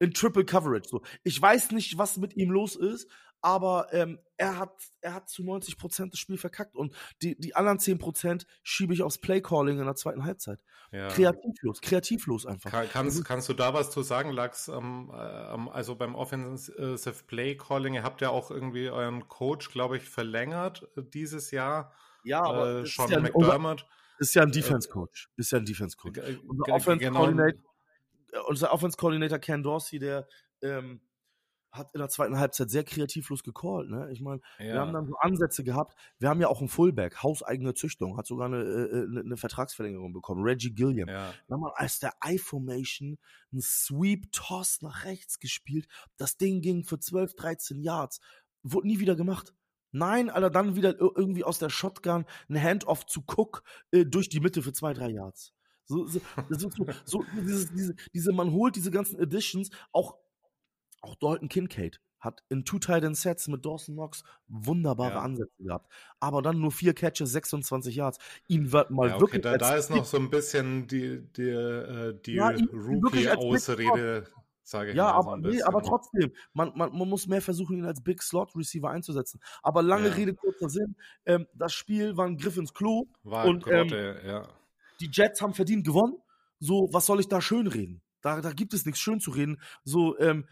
In Triple Coverage. So. Ich weiß nicht, was mit ihm los ist, aber ähm, er, hat, er hat zu 90% das Spiel verkackt und die, die anderen 10% schiebe ich aufs Playcalling in der zweiten Halbzeit. Ja. Kreativlos, kreativlos einfach. Kann, kannst, kannst du da was zu sagen, Lachs? Ähm, ähm, also beim Offensive Play Calling, ihr habt ja auch irgendwie euren Coach, glaube ich, verlängert äh, dieses Jahr. Ja, äh, das Sean ist ja, McDermott. ist ja ein Defense Coach. Ist ja ein Defense Coach. Unser Offense genau. Coordinator, äh, unser Offense Coordinator Ken Dorsey, der ähm, hat in der zweiten Halbzeit sehr kreativlos gecallt. Ne? Ich meine, wir Ja. haben dann so Ansätze gehabt. Wir haben ja auch einen Fullback, hauseigene Züchtung, hat sogar eine, äh, eine, eine Vertragsverlängerung bekommen. Reggie Gilliam. Ja. Wir haben als der I-Formation einen Sweep-Toss nach rechts gespielt. Das Ding ging für 12, 13 Yards. Wurde nie wieder gemacht. Nein, Alter, dann wieder ir- irgendwie aus der Shotgun ein Handoff zu Cook äh, durch die Mitte für zwei, drei Yards. So, so, ist so, so dieses, diese, diese, man holt diese ganzen Additions, auch, auch Dalton Kincaid hat in Two Titan Sets mit Dawson Knox wunderbare Ja. Ansätze gehabt. Aber dann nur vier Catches, 26 Yards. Ihn wird mal Ja, okay, wirklich da, da ist noch so ein bisschen die, die, äh, die Ja, Rookie-Ausrede, sage ich Ja, mal. so aber, ein nee, aber trotzdem, man, man, man muss mehr versuchen, ihn als Big Slot Receiver einzusetzen. Aber lange Ja. Rede, kurzer Sinn, ähm, das Spiel war ein Griff ins Klo War und ähm, Grotte, ja. die Jets haben verdient gewonnen. So, was soll ich da schön reden? Da, da gibt es nichts schön zu reden. So, ähm,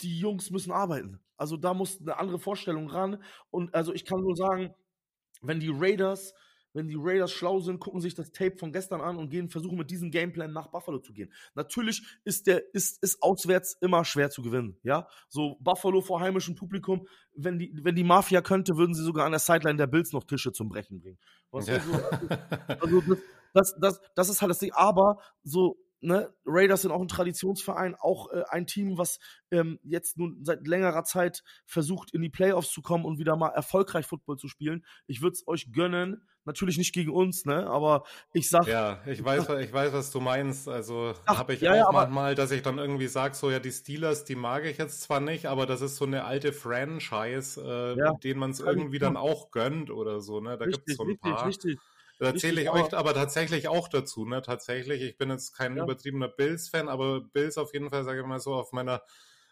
die Jungs müssen arbeiten. Also da muss eine andere Vorstellung ran. Und also ich kann nur sagen, wenn die Raiders, wenn die Raiders schlau sind, gucken sich das Tape von gestern an und gehen, versuchen mit diesem Gameplan nach Buffalo zu gehen. Natürlich ist der, ist, ist auswärts immer schwer zu gewinnen, ja. So Buffalo vor heimischem Publikum, wenn die, wenn die Mafia könnte, würden sie sogar an der Sideline der Bills noch Tische zum Brechen bringen. Ja. also das, das, das, das ist halt das Ding. Aber so, ne, Raiders sind auch ein Traditionsverein, auch äh, ein Team, was ähm, jetzt nun seit längerer Zeit versucht, in die Playoffs zu kommen und wieder mal erfolgreich Football zu spielen. Ich würde es euch gönnen. Natürlich nicht gegen uns, ne? Aber ich sag, Ja, ich weiß, ich weiß, was du meinst. Also habe ich ja, auch ja, manchmal, dass ich dann irgendwie sage, so ja, die Steelers, die mag ich jetzt zwar nicht, aber das ist so eine alte Franchise, äh, Ja, denen man es irgendwie dann auch gönnt oder so. Ne? Da gibt es richtig, so ein richtig, paar. richtig. Da zähle ich euch aber tatsächlich auch dazu, ne? Tatsächlich, ich bin jetzt kein Ja. übertriebener Bills-Fan, aber Bills auf jeden Fall, sage ich mal so, auf meiner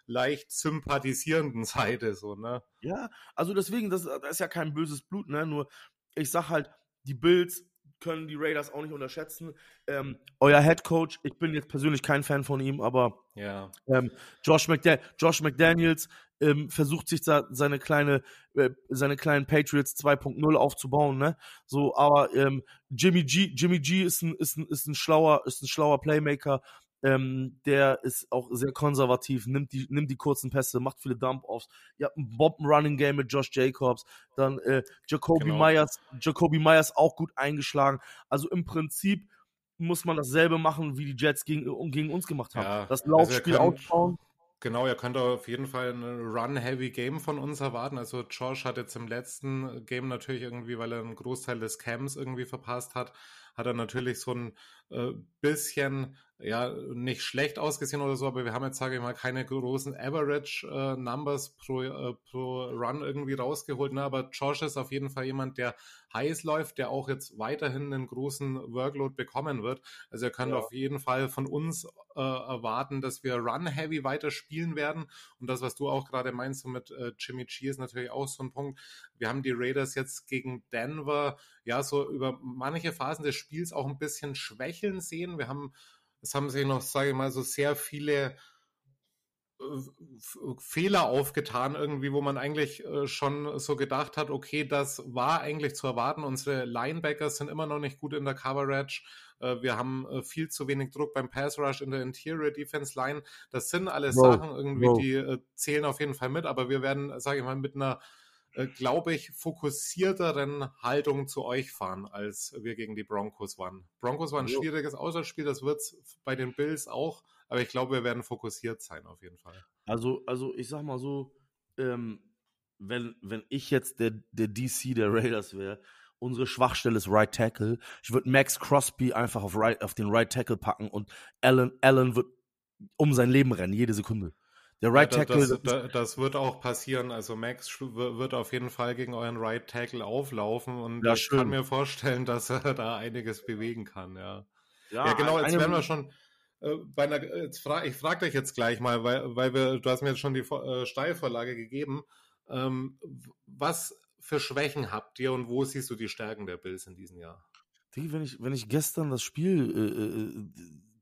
leicht sympathisierenden Seite, so, ne? Ja, also deswegen, das, das ist ja kein böses Blut, ne? Nur, ich sag halt, die Bills können die Raiders auch nicht unterschätzen. Ähm, euer Head Coach, ich bin jetzt persönlich kein Fan von ihm, aber Ja. ähm, Josh, McDa Josh McDaniels ähm, versucht sich da seine kleine, äh, seine kleinen Patriots 2.0 aufzubauen, ne? So, aber ähm, Jimmy G, Jimmy G ist ein, ist ein, ist ein schlauer, ist ein schlauer Playmaker. Ähm, der ist auch sehr konservativ, nimmt die, nimmt die kurzen Pässe, macht viele Dump-Offs. Ihr habt ein Bomben-Running-Game mit Josh Jacobs, dann äh, Jacoby Genau. Myers, Jacoby Myers auch gut eingeschlagen. Also im Prinzip muss man dasselbe machen, wie die Jets gegen, gegen uns gemacht haben. Ja, das also Laufspiel könnt- ausbauen. Genau, ihr könnt auf jeden Fall ein Run-Heavy-Game von uns erwarten. Also Josh hat jetzt im letzten Game natürlich irgendwie, weil er einen Großteil des Camps irgendwie verpasst hat, hat er natürlich so ein äh, bisschen, ja, nicht schlecht ausgesehen oder so, aber wir haben jetzt, sage ich mal, keine großen Average-Numbers pro, äh, pro Run irgendwie rausgeholt. Ne? Aber Josh ist auf jeden Fall jemand, der heiß läuft, der auch jetzt weiterhin einen großen Workload bekommen wird. Also ihr könnt Ja. auf jeden Fall von uns äh, erwarten, dass wir Run-Heavy weiter spielen werden. Und das, was du auch gerade meinst so mit äh, Jimmy G, ist natürlich auch so ein Punkt. Wir haben die Raiders jetzt gegen Denver, ja, so über manche Phasen des Spiels auch ein bisschen schwächeln sehen. Wir haben, es haben sich noch, sage ich mal, so sehr viele äh, Fehler aufgetan irgendwie, wo man eigentlich äh, schon so gedacht hat, okay, das war eigentlich zu erwarten. Unsere Linebackers sind immer noch nicht gut in der Coverage. Äh, wir haben viel zu wenig Druck beim Pass Rush in der Interior Defense Line. Das sind alles Bro, Sachen irgendwie, Bro. die äh, zählen auf jeden Fall mit, aber wir werden, sage ich mal, mit einer äh, glaube ich, fokussierteren Haltung zu euch fahren, als wir gegen die Broncos waren. Broncos war ein Jo. schwieriges Auswärtsspiel, das wird's bei den Bills auch, aber ich glaube, wir werden fokussiert sein auf jeden Fall. Also, also ich sag mal so, ähm, wenn, wenn ich jetzt der, der DC der Raiders wäre unsere Schwachstelle ist Right Tackle. Ich würde Max Crosby einfach auf, right, auf den Right Tackle packen und Allen, Allen wird um sein Leben rennen, jede Sekunde. Der Right Ja, Tackle. das, das, das wird auch passieren. Also Max wird auf jeden Fall gegen euren Right Tackle auflaufen und Ja, ich schön. kann mir vorstellen, dass er da einiges bewegen kann, ja. ja, Ja, genau, jetzt werden wir schon äh, bei einer, jetzt fra ich frage dich jetzt gleich mal, weil, weil wir, du hast mir jetzt schon die äh, Steilvorlage gegeben. Ähm, was für Schwächen habt ihr und wo siehst du die Stärken der Bills in diesem Jahr? Wenn ich, wenn ich gestern das Spiel, äh, äh, äh,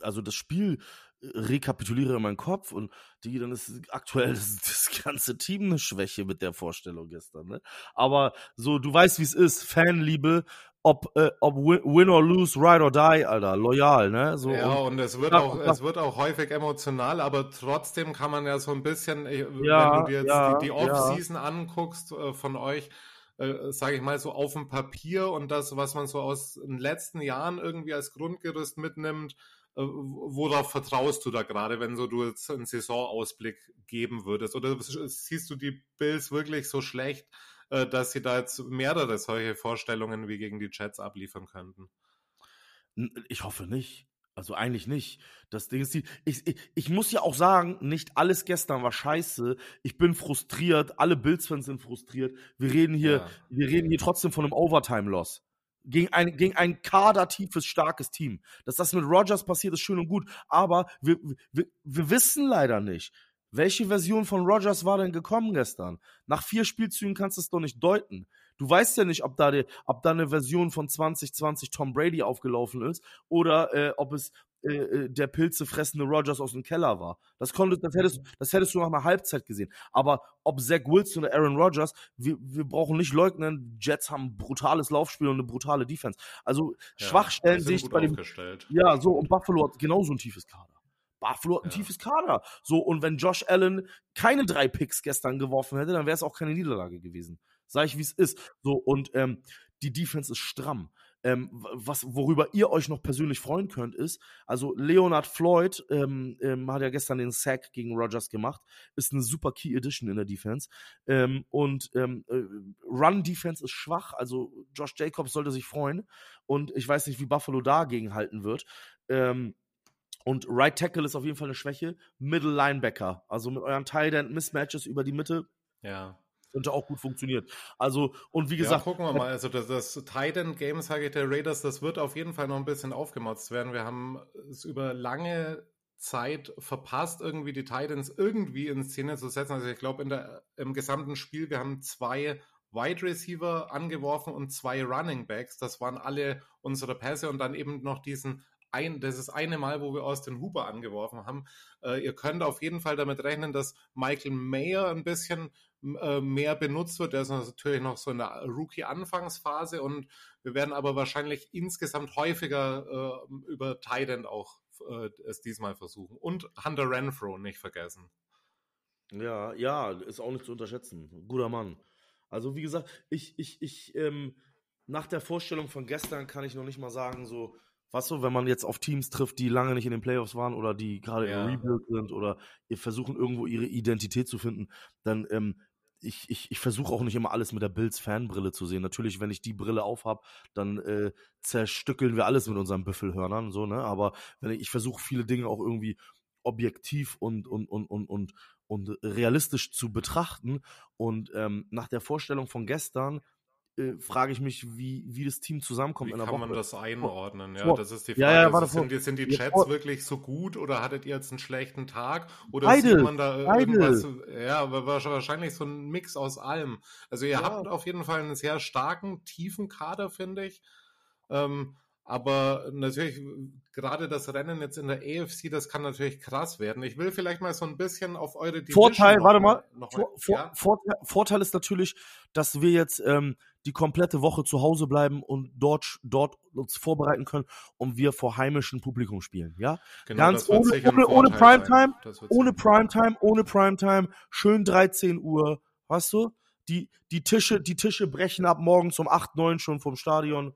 also das Spiel äh, rekapituliere in meinem Kopf und die, dann ist aktuell das, das ganze Team eine Schwäche mit der Vorstellung gestern, ne? Aber so, du weißt, wie es ist, Fanliebe, ob, äh, ob win, win or lose, ride or die, Alter, loyal, ne? So, ja, und, und es wird Ja, auch, ja. es wird auch häufig emotional, aber trotzdem kann man ja so ein bisschen, äh, Ja, wenn du dir jetzt die, die. Off-Season anguckst äh, von euch, äh, sage ich mal so auf dem Papier und das, was man so aus den letzten Jahren irgendwie als Grundgerüst mitnimmt, äh, worauf vertraust du da gerade, wenn so du jetzt einen Saisonausblick geben würdest? Oder siehst du die Bills wirklich so schlecht, äh, dass sie da jetzt mehrere solche Vorstellungen wie gegen die Jets abliefern könnten? Ich hoffe nicht. Also eigentlich nicht. Das Ding ist die. Ich, ich, ich muss ja auch sagen, nicht alles gestern war scheiße. Ich bin frustriert. Alle Bills-Fans sind frustriert. Wir reden hier, Ja. wir reden hier trotzdem von einem Overtime-Loss. Gegen ein, gegen ein kadertiefes, starkes Team. Dass das mit Rogers passiert, ist schön und gut. Aber wir, wir, wir wissen leider nicht. Welche Version von Rogers war denn gekommen gestern? Nach vier Spielzügen kannst du es doch nicht deuten. Du weißt ja nicht, ob da, die, ob da eine Version von 2020 Tom Brady aufgelaufen ist oder äh, ob es äh, äh, der pilzefressende Rogers aus dem Keller war. Das, konnte, das, hättest, das hättest du nach einer Halbzeit gesehen. Aber ob Zach Wilson oder Aaron Rodgers, wir, wir brauchen nicht leugnen, Jets haben ein brutales Laufspiel und eine brutale Defense. Also Ja, Schwachstellen sehe ich bei dem ja, so, und Buffalo hat genauso ein tiefes Kader. Buffalo hat ein Ja. tiefes Kader. So, und wenn Josh Allen keine drei Picks gestern geworfen hätte, dann wäre es auch keine Niederlage gewesen. Sag ich, wie es ist. So, und ähm, die Defense ist stramm. Ähm, was, worüber ihr euch noch persönlich freuen könnt, ist, also Leonard Floyd ähm, ähm, hat ja gestern den Sack gegen Rogers gemacht, ist eine super Key Edition in der Defense. Ähm, und ähm, äh, Run-Defense ist schwach, also Josh Jacobs sollte sich freuen. Und ich weiß nicht, wie Buffalo dagegen halten wird. Ähm, und Right Tackle ist auf jeden Fall eine Schwäche. Middle Linebacker, also mit euren Tight End Mismatches über die Mitte, Ja. Könnte auch gut funktionieren. Also, und wie Ja, gesagt, gucken wir mal. Also das, das Titan Game, sage ich der Raiders, das wird auf jeden Fall noch ein bisschen aufgemotzt werden. Wir haben es über lange Zeit verpasst, irgendwie die Titans irgendwie in Szene zu setzen. Also ich glaube, im gesamten Spiel, wir haben zwei Wide Receiver angeworfen und zwei Running Backs. Das waren alle unsere Pässe und dann eben noch diesen ein, das ist eine Mal, wo wir aus den Huber angeworfen haben. Äh, ihr könnt auf jeden Fall damit rechnen, dass Michael Mayer ein bisschen äh, mehr benutzt wird. Der ist natürlich noch so in der Rookie-Anfangsphase und wir werden aber wahrscheinlich insgesamt häufiger äh, über Tident auch äh, es diesmal versuchen. Und Hunter Renfro nicht vergessen. Ja, ja, ist auch nicht zu unterschätzen. Guter Mann. Also, wie gesagt, ich, ich, ich, ähm, nach der Vorstellung von gestern kann ich noch nicht mal sagen, so, was so, wenn man jetzt auf Teams trifft, die lange nicht in den Playoffs waren oder die gerade Ja. im Rebuild sind oder versuchen irgendwo ihre Identität zu finden, dann, ähm, ich, ich, ich versuche auch nicht immer alles mit der Bills-Fanbrille zu sehen. Natürlich, wenn ich die Brille aufhab, dann äh, zerstückeln wir alles mit unseren Büffelhörnern, so, ne? Aber wenn ich, ich versuche viele Dinge auch irgendwie objektiv und, und, und, und, und, und realistisch zu betrachten. Und ähm, nach der Vorstellung von gestern äh, frage ich mich, wie, wie das Team zusammenkommt Wie in der kann Woche. man das einordnen? Ja, das ist die Ja, Frage. ja, Also warte, sind, sind die ja, Jets vor- wirklich so gut oder hattet ihr jetzt einen schlechten Tag? Oder Beide, sieht man da beide. irgendwas? Ja, wahrscheinlich so ein Mix aus allem. Also ihr Ja. habt auf jeden Fall einen sehr starken, tiefen Kader, finde ich. Ähm, aber natürlich, gerade das Rennen jetzt in der AFC, das kann natürlich krass werden. Ich will vielleicht mal so ein bisschen auf eure Division Vorteil, warte mal, noch Vor, vor, ja? Vorteil, Vorteil ist natürlich, dass wir jetzt ähm, die komplette Woche zu Hause bleiben und dort, dort uns vorbereiten können und wir vor heimischem Publikum spielen. Ja, Genau, ganz ohne, ohne, ohne. Primetime, ohne. Primetime, ohne Primetime, schön 13 Uhr, weißt du? Die, die Tische, die Tische brechen ab morgens um 8, 9 schon vom Stadion.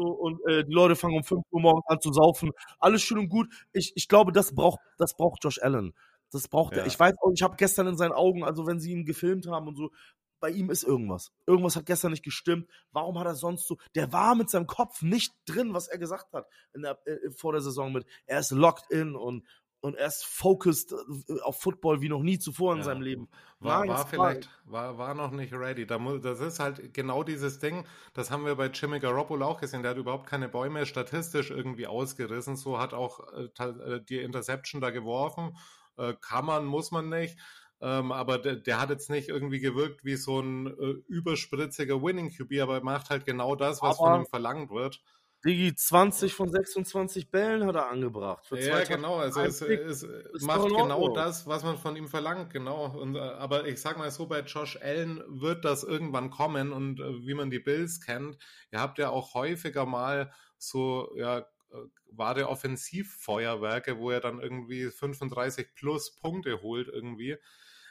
So, und äh, die Leute fangen um 5 Uhr morgens an zu saufen. Alles schön und gut. Ich, ich glaube, das braucht, das braucht Josh Allen. Das braucht er. Ja. Ich weiß auch, ich habe gestern in seinen Augen, also wenn sie ihn gefilmt haben und so, bei ihm ist irgendwas. Irgendwas hat gestern nicht gestimmt. Warum hat er sonst so? Der war mit seinem Kopf nicht drin, was er gesagt hat in der, äh, vor der Saison mit. Er ist locked in und und er ist focused äh, auf Football wie noch nie zuvor in ja. seinem Leben. War, war vielleicht, war, war noch nicht ready. Das ist halt genau dieses Ding, das haben wir bei Jimmy Garoppolo auch gesehen. Der hat überhaupt keine Bäume statistisch irgendwie ausgerissen. So hat auch äh, äh die Interception da geworfen. Äh, kann man, muss man nicht. Ähm, aber der, der, hat jetzt nicht irgendwie gewirkt wie so ein äh, überspritziger Winning QB, aber er macht halt genau das, was aber von ihm verlangt wird. Digi, 20 von 26 Bällen hat er angebracht. ja, genau. Also es, es, es macht genau das, was man von ihm verlangt, genau. Und, äh, aber ich sag mal so, bei Josh Allen wird das irgendwann kommen und äh, wie man die Bills kennt, ihr habt ja auch häufiger mal so, ja, äh, wahre Offensivfeuerwerke, wo er dann irgendwie 35 plus Punkte holt irgendwie.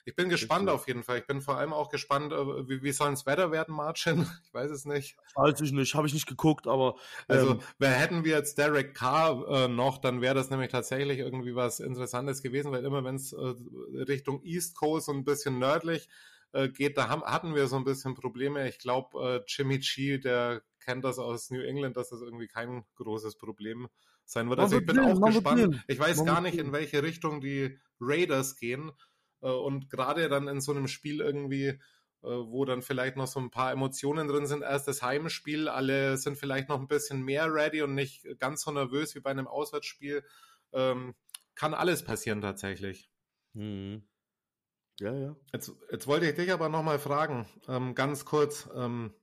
Ich bin gespannt Richtig. auf jeden Fall. Ich bin vor allem auch gespannt, äh, wie, wie soll es Wetter werden, Martin? Ich weiß es nicht. Weiß ich nicht, habe ich nicht geguckt, aber. Also, ähm, wer hätten wir jetzt Derek Carr äh, noch, dann wäre das nämlich tatsächlich irgendwie was Interessantes gewesen, weil immer wenn es äh, Richtung East Coast und ein bisschen nördlich äh, geht, da haben, hatten wir so ein bisschen Probleme. Ich glaube, äh, Jimmy G, der kennt das aus New England, dass das irgendwie kein großes Problem sein wird. Also ich bin auch gespannt. Ich weiß gar nicht, in welche Richtung die Raiders gehen. Äh, und gerade dann in so einem Spiel irgendwie, äh, wo dann vielleicht noch so ein paar Emotionen drin sind, erstes Heimspiel, alle sind vielleicht noch ein bisschen mehr ready und nicht ganz so nervös wie bei einem Auswärtsspiel, ähm, kann alles passieren tatsächlich. Mhm. Ja, ja. Jetzt, jetzt wollte ich dich aber nochmal fragen, ähm, ganz kurz. Ähm,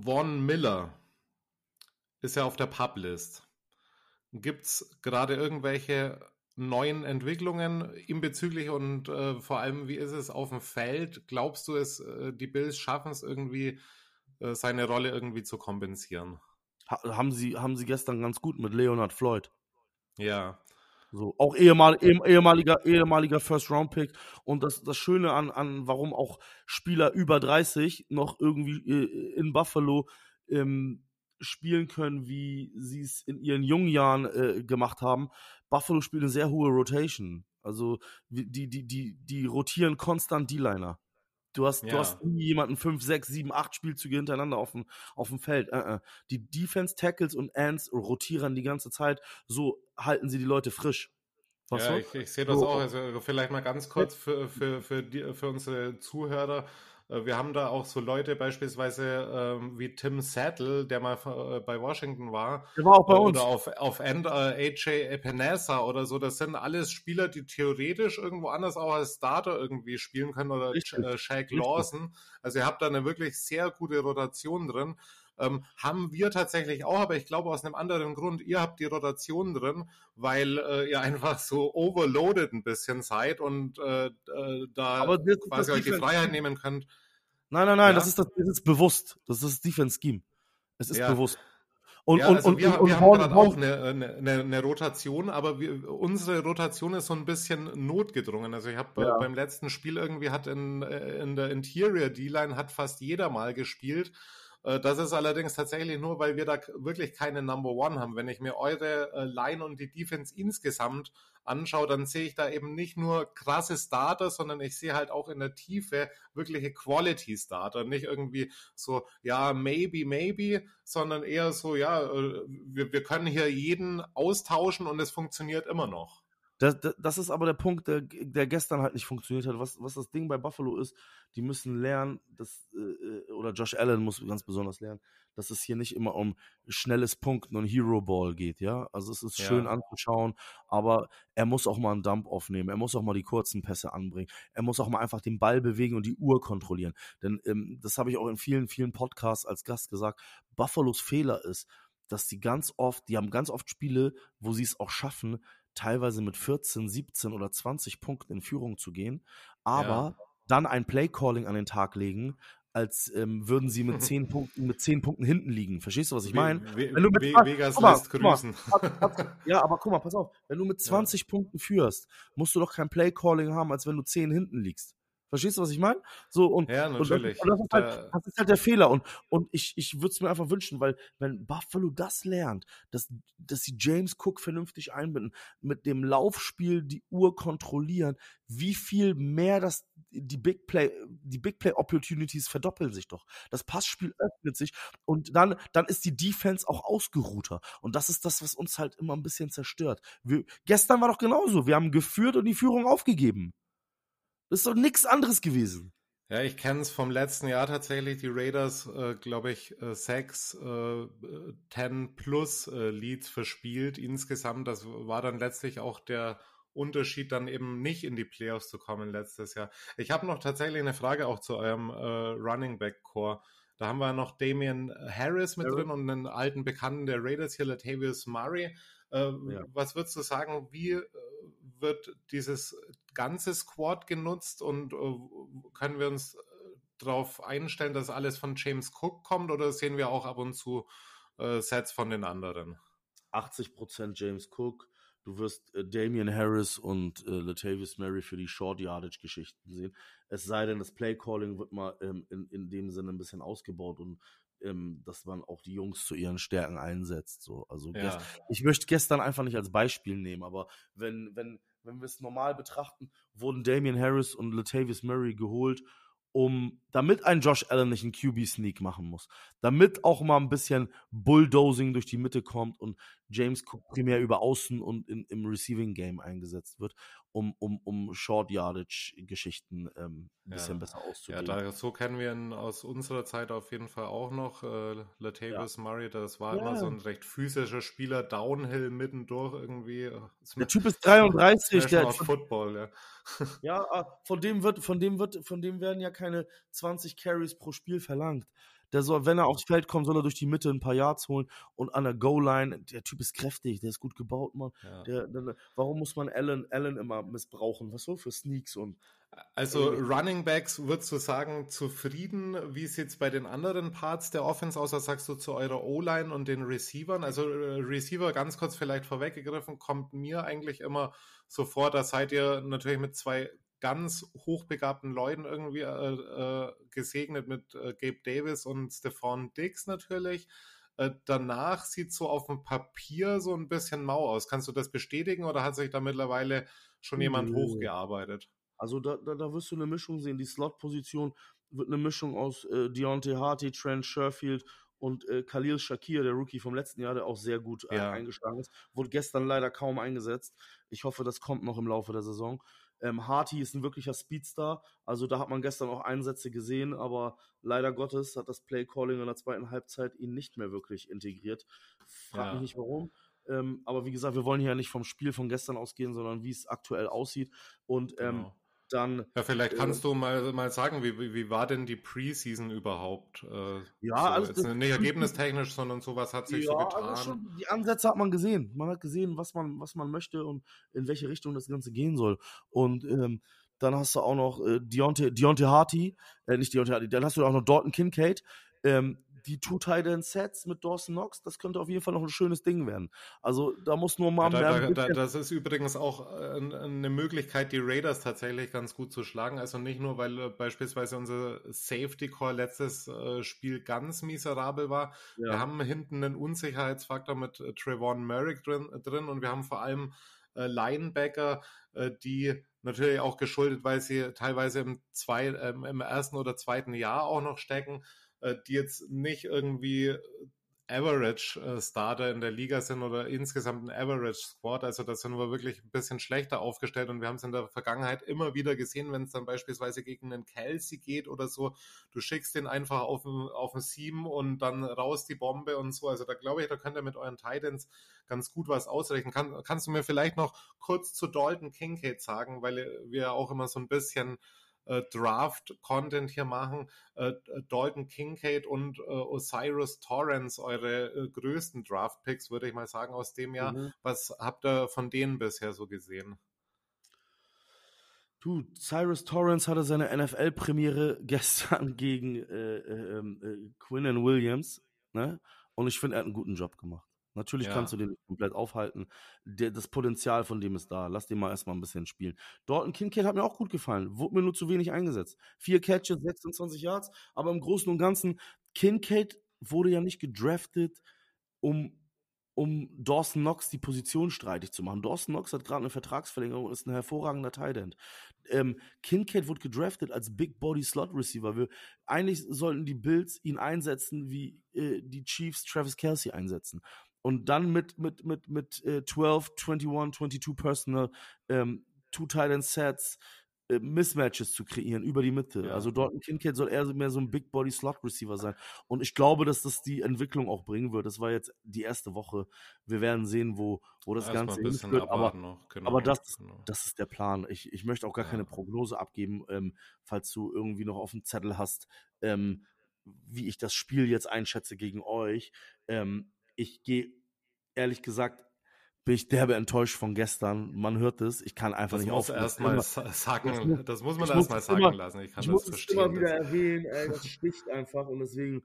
Von Miller ist ja auf der Publist. Gibt es gerade irgendwelche neuen Entwicklungen ihm bezüglich und äh, vor allem, wie ist es auf dem Feld? Glaubst du, es, äh, die Bills schaffen es irgendwie, äh, seine Rolle irgendwie zu kompensieren? Ha haben, sie, haben sie gestern ganz gut mit Leonard Floyd. Ja. So, auch ehemal, eh, ehemaliger, ehemaliger First-Round-Pick. Und das, das Schöne an, an, warum auch Spieler über 30 noch irgendwie äh, in Buffalo ähm, spielen können, wie sie es in ihren jungen Jahren äh, gemacht haben. Buffalo spielt eine sehr hohe Rotation. Also die, die, die, die rotieren konstant D-Liner. Du hast, ja. du hast nie jemanden 5, 6, 7, 8 Spielzüge hintereinander auf dem, auf dem Feld. Uh -uh. Die Defense, Tackles und Ends rotieren die ganze Zeit. So halten sie die Leute frisch. Was ja, ich, ich sehe das so. auch. Also vielleicht mal ganz kurz für, für, für, die, für unsere Zuhörer. Äh, wir haben da auch so Leute beispielsweise ähm, wie Tim Saddle, der mal äh, bei Washington war. Der war auch bei uns. Oder auf, auf End äh, AJ Epinesa oder so. Das sind alles Spieler, die theoretisch irgendwo anders auch als Starter irgendwie spielen können oder äh, Shaq Lawson. Also ihr habt da eine wirklich sehr gute Rotation drin. Ähm, haben wir tatsächlich auch, aber ich glaube aus einem anderen Grund. Ihr habt die Rotation drin, weil äh, ihr einfach so overloaded ein bisschen seid und äh, äh da quasi euch die Freiheit nehmen könnt. Nein, nein, nein, ja? das, ist das, das ist bewusst. Das ist das Defense Scheme. Es ist ja. bewusst. Und, ja, und, also und, wir, und, wir haben gerade auch eine, eine, eine, Rotation, aber wir, unsere Rotation ist so ein bisschen notgedrungen. Also ich habe ja. beim letzten Spiel irgendwie hat in, äh, in der Interior D-Line hat fast jeder mal gespielt. Äh, das ist allerdings tatsächlich nur, weil wir da wirklich keine Number One haben. Wenn ich mir eure äh, Line und die Defense insgesamt anschaue, dann sehe ich da eben nicht nur krasse Starter, sondern ich sehe halt auch in der Tiefe wirkliche Quality Starter. Nicht irgendwie so, ja, maybe, maybe, sondern eher so, ja, äh, wir, wir können hier jeden austauschen und es funktioniert immer noch. Das, das, ist aber der Punkt, der, der gestern halt nicht funktioniert hat. Was, was das Ding bei Buffalo ist, die müssen lernen, dass, äh, oder Josh Allen muss ganz besonders lernen, dass es hier nicht immer um schnelles Punkten und Hero Ball geht, ja. Also es ist ja. schön anzuschauen, aber er muss auch mal einen Dump aufnehmen, er muss auch mal die kurzen Pässe anbringen, er muss auch mal einfach den Ball bewegen und die Uhr kontrollieren. Denn ähm, das habe ich auch in vielen, vielen Podcasts als Gast gesagt. Buffalos Fehler ist, dass die ganz oft, die haben ganz oft Spiele, wo sie es auch schaffen, teilweise mit 14, 17 oder 20 Punkten in Führung zu gehen, aber ja. dann ein Play-Calling an den Tag legen, als ähm, würden sie mit 10 Punkten, mit 10 Punkten hinten liegen. Verstehst du, was ich meine? Wenn du mit Vegas mal, lässt grüßen. Mal, ja, aber guck mal, pass auf. Wenn du mit 20 ja. Punkten führst, musst du doch kein Play-Calling haben, als wenn du 10 hinten liegst. Verstehst du, was ich meine? So und, ja, natürlich. Und das, ist halt, das, ist halt, der Fehler und und ich ich würde es mir einfach wünschen, weil wenn Buffalo das lernt, dass dass sie James Cook vernünftig einbinden, mit dem Laufspiel die Uhr kontrollieren, wie viel mehr das die Big Play die Big Play Opportunities verdoppeln sich doch. Das Passspiel öffnet sich und dann dann ist die Defense auch ausgeruhter und das ist das, was uns halt immer ein bisschen zerstört. Wir, gestern war doch genauso. Wir haben geführt und die Führung aufgegeben. Das ist doch nichts anderes gewesen. Ja, ich kenne es vom letzten Jahr tatsächlich. Die Raiders, äh, glaube ich, äh, sechs, äh, 10 plus äh, Leads verspielt insgesamt. Das war dann letztlich auch der Unterschied, dann eben nicht in die Playoffs zu kommen letztes Jahr. Ich habe noch tatsächlich eine Frage auch zu eurem äh, Running Back Core. Da haben wir noch Damian Harris mit ja. drin und einen alten Bekannten der Raiders hier, Latavius Murray. Äh, ja. Was würdest du sagen, wie äh, wird dieses ganze Squad genutzt und äh, können wir uns äh, darauf einstellen, dass alles von James Cook kommt oder sehen wir auch ab und zu äh, Sets von den anderen? 80% James Cook. Du wirst äh, Damian Harris und äh, Latavius Murray für die Short Yardage Geschichten sehen. Es sei denn, das Play Calling wird mal ähm, in, in dem Sinne ein bisschen ausgebaut und ähm, dass man auch die Jungs zu ihren Stärken einsetzt. So, also ja. ich möchte gestern einfach nicht als Beispiel nehmen, aber wenn wenn wenn wir es normal betrachten, wurden Damian Harris und Latavius Murray geholt, um, damit ein Josh Allen nicht einen QB-Sneak machen muss, damit auch mal ein bisschen Bulldozing durch die Mitte kommt und James Cook primär über Außen und in, im Receiving Game eingesetzt wird, um, um, um Short Yardage Geschichten ähm, ein bisschen ja. besser auszugehen. Ja, da, so kennen wir ihn aus unserer Zeit auf jeden Fall auch noch. Äh, Latavius ja. Murray, das war ja. immer so ein recht physischer Spieler, Downhill mittendurch irgendwie. Der Typ ist 33, der aus Football, ja. Ja, ah, von dem wird, von dem wird, von dem werden ja keine 20 Carries pro Spiel verlangt. Der soll, wenn er aufs Feld kommt, soll er durch die Mitte ein paar Yards holen und an der Goal-Line, der Typ ist kräftig, der ist gut gebaut, Mann. Ja. Der, der, warum muss man Allen, Allen immer missbrauchen? Was so für Sneaks und. Also Running Backs, würdest du sagen, zufrieden? Wie sieht es bei den anderen Parts der Offense aus? Was sagst du zu eurer O-Line und den Receivern? Also äh, Receiver, ganz kurz vielleicht vorweggegriffen, kommt mir eigentlich immer so vor, da seid ihr natürlich mit zwei ganz hochbegabten Leuten irgendwie äh, äh, gesegnet mit äh, Gabe Davis und Stephon Diggs natürlich. Äh, danach sieht so auf dem Papier so ein bisschen mau aus. Kannst du das bestätigen oder hat sich da mittlerweile schon jemand hochgearbeitet? Also da, da, da wirst du eine Mischung sehen. Die Slot-Position wird eine Mischung aus äh, Deontay Harty, Trent Sherfield und äh, Khalil Shakir, der Rookie vom letzten Jahr, der auch sehr gut äh, ja. eingeschlagen ist, wurde gestern leider kaum eingesetzt. Ich hoffe, das kommt noch im Laufe der Saison. Ähm, Harty ist ein wirklicher Speedstar. Also da hat man gestern auch Einsätze gesehen, aber leider Gottes hat das Play Calling in der zweiten Halbzeit ihn nicht mehr wirklich integriert. Frag ja. mich nicht warum. Ähm, aber wie gesagt, wir wollen hier ja nicht vom Spiel von gestern ausgehen, sondern wie es aktuell aussieht. Und ähm, genau dann. Ja, vielleicht kannst äh, du mal, mal sagen, wie, wie, war denn die Preseason überhaupt? Äh, ja, so. Jetzt nicht ergebnistechnisch, sondern sowas hat sich ja, so getan. Also schon, die Ansätze hat man gesehen. Man hat gesehen, was man, was man möchte und in welche Richtung das Ganze gehen soll. Und ähm, dann hast du auch noch äh, Deontay, Deontay Harty, äh, nicht Deontay Harty, dann hast du auch noch Dorton Kincaid, ähm, die Two Titan Sets mit Dawson Knox, das könnte auf jeden Fall noch ein schönes Ding werden. Also da muss nur mal ja, da, da, Das ist übrigens auch äh, eine Möglichkeit, die Raiders tatsächlich ganz gut zu schlagen. Also nicht nur, weil äh, beispielsweise unser Safety Core letztes äh, Spiel ganz miserabel war. Ja. Wir haben hinten einen Unsicherheitsfaktor mit Trevon Merrick drin, drin und wir haben vor allem Linebacker, die natürlich auch geschuldet, weil sie teilweise im, zwei, im ersten oder zweiten Jahr auch noch stecken, äh, die jetzt nicht irgendwie Average äh, Starter in der Liga sind oder insgesamt ein Average Squad. Also da sind wir wirklich ein bisschen schlechter aufgestellt und wir haben es in der Vergangenheit immer wieder gesehen, wenn es dann beispielsweise gegen einen Kelsey geht oder so. Du schickst den einfach auf ein, auf ein Sieben und dann raus die Bombe und so. Also da glaube ich, da könnt ihr mit euren Titans ganz gut was ausrechnen. Kann, kannst du mir vielleicht noch kurz zu Dalton Kincaid sagen, weil wir auch immer so ein bisschen äh, Draft-Content hier machen. Äh, Dalton Kincaid und äh, Osiris Torrance, eure äh, größten Draft-Picks, würde ich mal sagen, aus dem Jahr. Mhm. Was habt ihr von denen bisher so gesehen? Du, Cyrus Torrance hatte seine NFL-Premiere gestern gegen äh, äh, ähm, äh, Quinn Williams, ne? Und ich finde, er hat einen guten Job gemacht. Natürlich ja. kannst du den nicht komplett aufhalten. Der, das Potenzial von dem ist da. Lass den mal erstmal ein bisschen spielen. Dortmund Kincaid hat mir auch gut gefallen. Wurde mir nur zu wenig eingesetzt. Vier Catches, 26 Yards. Aber im Großen und Ganzen, Kincaid wurde ja nicht gedraftet, um um Dawson Knox die Position streitig zu machen. Dawson Knox hat gerade eine Vertragsverlängerung und ist ein hervorragender Tight End. Ähm, Kincaid wurde gedraftet als Big Body Slot Receiver. Wir, eigentlich sollten die Bills ihn einsetzen, wie äh, die Chiefs Travis Kelsey einsetzen. Und dann mit, mit, mit, mit äh, 12, 21, 22 Personal, ähm, Two Tight End Sets, äh, Mismatches zu kreieren über die Mitte. Ja. Also dort ein Kincaid soll eher mehr so ein Big Body Slot Receiver sein. Und ich glaube, dass das die Entwicklung auch bringen wird. Das war jetzt die erste Woche. Wir werden sehen, wo, wo das Erst Ganze hinführt. Aber, genau, aber das, genau. das ist der Plan. Ich, ich möchte auch gar ja. keine Prognose abgeben, ähm, falls du irgendwie noch auf dem Zettel hast, ähm, wie ich das Spiel jetzt einschätze gegen euch. Ähm, ich gehe ehrlich gesagt bin ich derbe enttäuscht von gestern. Man hört es, ich kann einfach das nicht muss erstmal sagen, das muss man erstmal sagen lassen. Ich kann ich das muss verstehen. Es immer wieder erwähnen, ey, das sticht einfach und deswegen,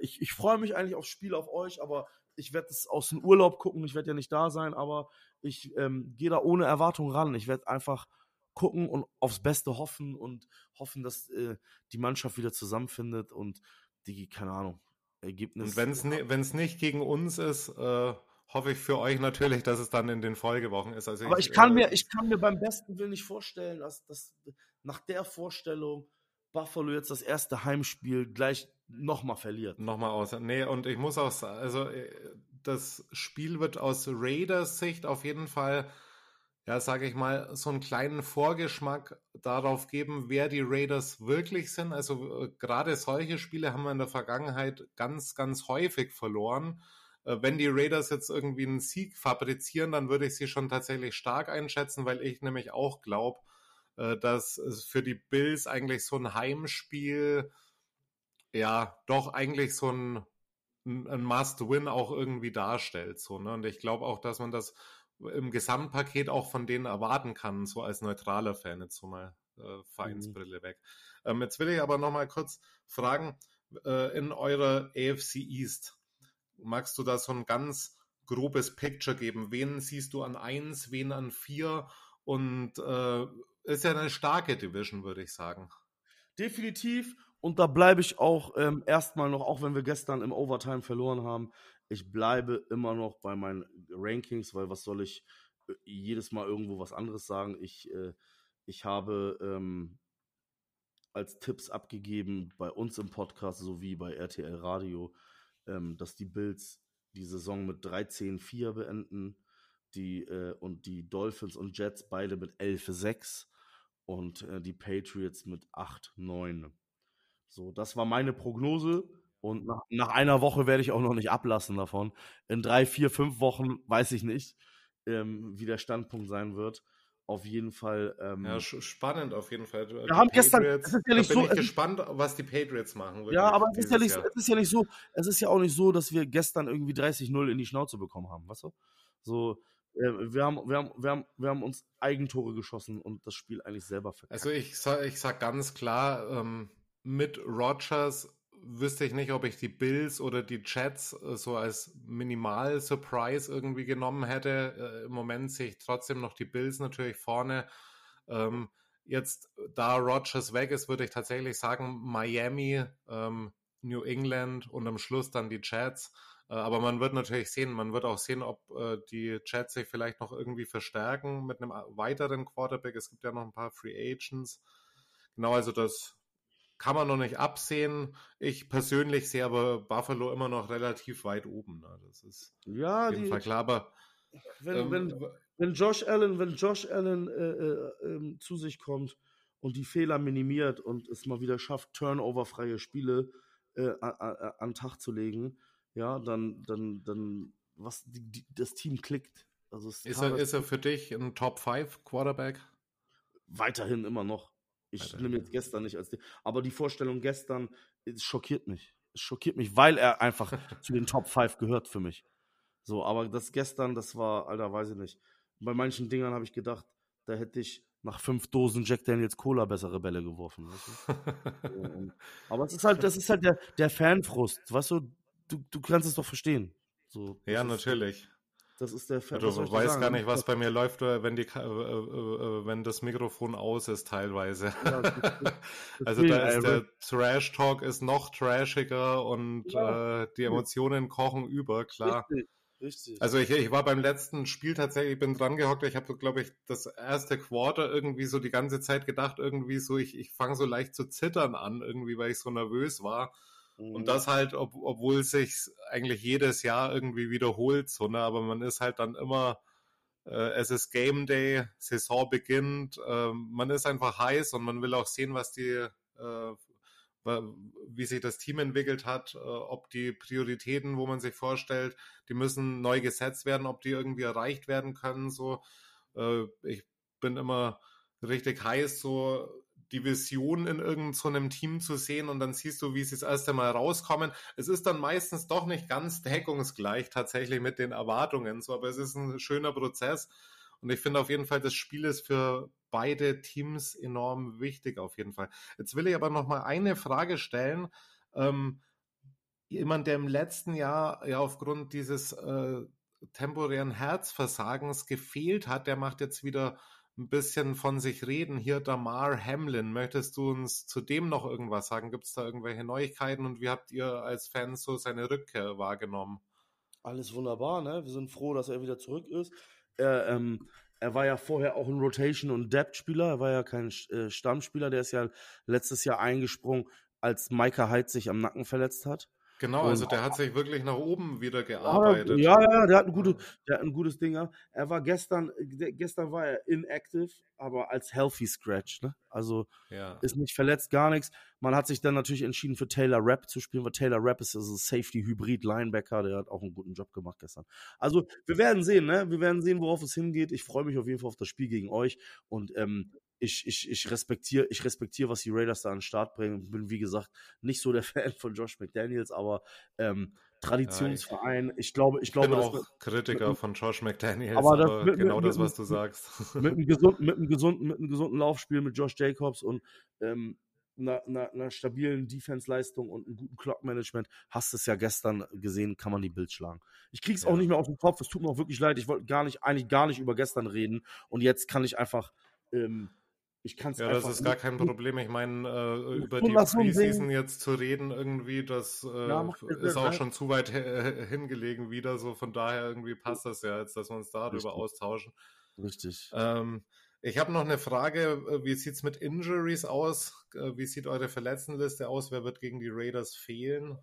ich, ich freue mich eigentlich aufs Spiel auf euch, aber ich werde es aus dem Urlaub gucken, ich werde ja nicht da sein, aber ich ähm, gehe da ohne Erwartung ran. Ich werde einfach gucken und aufs Beste hoffen und hoffen, dass äh, die Mannschaft wieder zusammenfindet und die, keine Ahnung, Ergebnis. Und wenn es ne, nicht gegen uns ist, äh, hoffe ich für euch natürlich, dass es dann in den Folgewochen ist. Also Aber ich, ich kann, äh, mir, ich kann mir beim besten Willen nicht vorstellen, dass, dass nach der Vorstellung Buffalo jetzt das erste Heimspiel gleich nochmal verliert. Nochmal aus. Nee, und ich muss auch sagen, also äh, das Spiel wird aus Raiders Sicht auf jeden Fall, ja, sage ich mal, so einen kleinen Vorgeschmack darauf geben, wer die Raiders wirklich sind. Also äh, gerade solche Spiele haben wir in der Vergangenheit ganz, ganz häufig verloren. Äh, wenn die Raiders jetzt irgendwie einen Sieg fabrizieren, dann würde ich sie schon tatsächlich stark einschätzen, weil ich nämlich auch glaube, äh, dass es für die Bills eigentlich so ein Heimspiel, ja, doch eigentlich so ein, ein Must-Win auch irgendwie darstellt. So, ne? Und ich glaube auch, dass man das im Gesamtpaket auch von denen erwarten kann, so als neutraler Fan, jetzt so mal äh, Vereinsbrille mhm. weg. Ähm, jetzt will ich aber noch mal kurz fragen, äh, in eurer AFC East, magst du da so ein ganz grobes Picture geben? Wen siehst du an 1, wen an 4? Und äh, ist ja eine starke Division, würde ich sagen. Definitiv. Und da bleibe ich auch ähm, erstmal noch, auch wenn wir gestern im Overtime verloren haben, ich bleibe immer noch bei meinen Rankings, weil was soll ich äh, jedes Mal irgendwo was anderes sagen? Ich, äh, ich habe ähm, als Tipps abgegeben bei uns im Podcast sowie bei RTL Radio ähm, dass die Bills die Saison mit 13-4 beenden die, äh, und die Dolphins und Jets beide mit 11-6 und äh, die Patriots mit 8-9. So, das war meine Prognose. Und nach, nach, einer Woche werde ich auch noch nicht ablassen davon. In drei, vier, fünf Wochen weiß ich nicht, ähm, wie der Standpunkt sein wird auf jeden Fall. Ähm, ja, spannend auf jeden Fall. Wir die haben gestern. Es ist ja nicht da bin so, ich gespannt, was die Patriots machen. Ja, aber es ist ja, nicht, es ist ja nicht so. Es ist ja auch nicht so, dass wir gestern irgendwie 30-0 in die Schnauze bekommen haben, weißt du? So. Äh, wir haben, wir, haben, wir, haben, wir haben uns Eigentore geschossen und das Spiel eigentlich selber verkackt. Also ich sag, ich sag ganz klar, ähm, mit Rogers wüsste ich nicht, ob ich die Bills oder die Jets äh, so als Minimal-Surprise irgendwie genommen hätte. Äh, Im Moment sehe ich trotzdem noch die Bills natürlich vorne. Ähm, jetzt, da Rogers weg ist, würde ich tatsächlich sagen, Miami, ähm, New England und am Schluss dann die Jets. Äh, aber man wird natürlich sehen, man wird auch sehen, ob äh, die Jets sich vielleicht noch irgendwie verstärken mit einem weiteren Quarterback. Es gibt ja noch ein paar Free Agents. Genau, also das kann man noch nicht absehen. Ich persönlich sehe aber Buffalo immer noch relativ weit oben. Ne? Das ist ja, auf jeden die, Fall klar. Aber wenn, ähm, wenn, wenn Josh Allen, wenn Josh Allen äh, äh, äh, zu sich kommt und die Fehler minimiert und es mal wieder schafft, turnoverfreie Spiele äh, an, an Tag zu legen, ja, dann, dann, dann, was die, die, das Team klickt. Also ist, er, ist er für dich ein Top 5 Quarterback? Weiterhin immer noch. Ich nehme jetzt gestern nicht als die. Aber die Vorstellung gestern schockiert mich. Es schockiert mich, weil er einfach zu den Top 5 gehört für mich. So, aber das gestern, das war, Alter, weiß ich nicht. Bei manchen Dingern habe ich gedacht, da hätte ich nach fünf Dosen Jack Daniels Cola bessere Bälle geworfen. Weißt du? aber es ist halt, das ist halt der, der Fanfrust, weißt du, du, du kannst es doch verstehen. So, ja, natürlich. Das ist der Fan. Du weißt gar nicht, was bei mir läuft, äh, wenn, die, äh, äh, wenn das Mikrofon aus ist teilweise. Ja, das, das, also da ist der Trash-Talk ist noch trashiger und ja. äh, die Emotionen kochen über, klar. Richtig. Richtig. Also ich, ich war beim letzten Spiel tatsächlich, ich bin dran gehockt, ich habe, glaube ich, das erste Quarter irgendwie so die ganze Zeit gedacht, irgendwie so, ich, ich fange so leicht zu zittern an, irgendwie, weil ich so nervös war. Mhm. Und das halt, ob, obwohl sich eigentlich jedes Jahr irgendwie wiederholt, so, ne? aber man ist halt dann immer, äh, es ist Game Day, Saison beginnt, äh, man ist einfach heiß und man will auch sehen, was die, äh, wie sich das Team entwickelt hat, äh, ob die Prioritäten, wo man sich vorstellt, die müssen neu gesetzt werden, ob die irgendwie erreicht werden können, so. Äh, ich bin immer richtig heiß, so die Vision in irgendeinem so Team zu sehen und dann siehst du, wie sie das erste Mal rauskommen. Es ist dann meistens doch nicht ganz deckungsgleich tatsächlich mit den Erwartungen, so, aber es ist ein schöner Prozess und ich finde auf jeden Fall, das Spiel ist für beide Teams enorm wichtig auf jeden Fall. Jetzt will ich aber noch mal eine Frage stellen. Ähm, jemand, der im letzten Jahr ja aufgrund dieses äh, temporären Herzversagens gefehlt hat, der macht jetzt wieder ein bisschen von sich reden. Hier Damar Hamlin, möchtest du uns zu dem noch irgendwas sagen? Gibt es da irgendwelche Neuigkeiten und wie habt ihr als Fans so seine Rückkehr wahrgenommen? Alles wunderbar, ne? Wir sind froh, dass er wieder zurück ist. Er, ähm, er war ja vorher auch ein Rotation- und Depth-Spieler. Er war ja kein äh, Stammspieler. Der ist ja letztes Jahr eingesprungen, als Micah Hyde sich am Nacken verletzt hat. Genau, also der hat sich wirklich nach oben wieder gearbeitet. Ja, ja, der hat ein, gute, der hat ein gutes Ding. Er war gestern, gestern war er inactive, aber als healthy Scratch. Ne? Also ja. ist nicht verletzt, gar nichts. Man hat sich dann natürlich entschieden für Taylor Rapp zu spielen, weil Taylor Rapp ist also Safety-Hybrid-Linebacker, der hat auch einen guten Job gemacht gestern. Also wir werden sehen, ne? Wir werden sehen, worauf es hingeht. Ich freue mich auf jeden Fall auf das Spiel gegen euch und ähm, ich, ich, ich respektiere, ich respektiere, was die Raiders da an den Start bringen. Bin, wie gesagt, nicht so der Fan von Josh McDaniels, aber ähm, Traditionsverein. Ja, ich, ich, glaube, ich, ich glaube, bin auch mit, Kritiker mit, von Josh McDaniels, aber, das, aber mit, genau das, was du sagst. Mit einem gesunden, mit einem gesunden, mit einem gesunden Laufspiel mit Josh Jacobs und ähm, einer, einer, einer stabilen Defense-Leistung und einem guten Clock-Management, hast du es ja gestern gesehen, kann man die Bild schlagen. Ich krieg's ja. auch nicht mehr auf den Kopf, es tut mir auch wirklich leid, ich wollte gar nicht, eigentlich gar nicht über gestern reden und jetzt kann ich einfach ähm, ich kann es Ja, das ist gar kein Problem. Ich meine, äh, über die Preseason jetzt zu reden, irgendwie, das äh, ja, ist auch schon zu weit hingelegen wieder. So von daher irgendwie passt das ja jetzt, dass wir uns darüber Richtig. austauschen. Richtig. Ähm, ich habe noch eine Frage. Äh, wie sieht's mit Injuries aus? Äh, wie sieht eure Verletztenliste aus? Wer wird gegen die Raiders fehlen?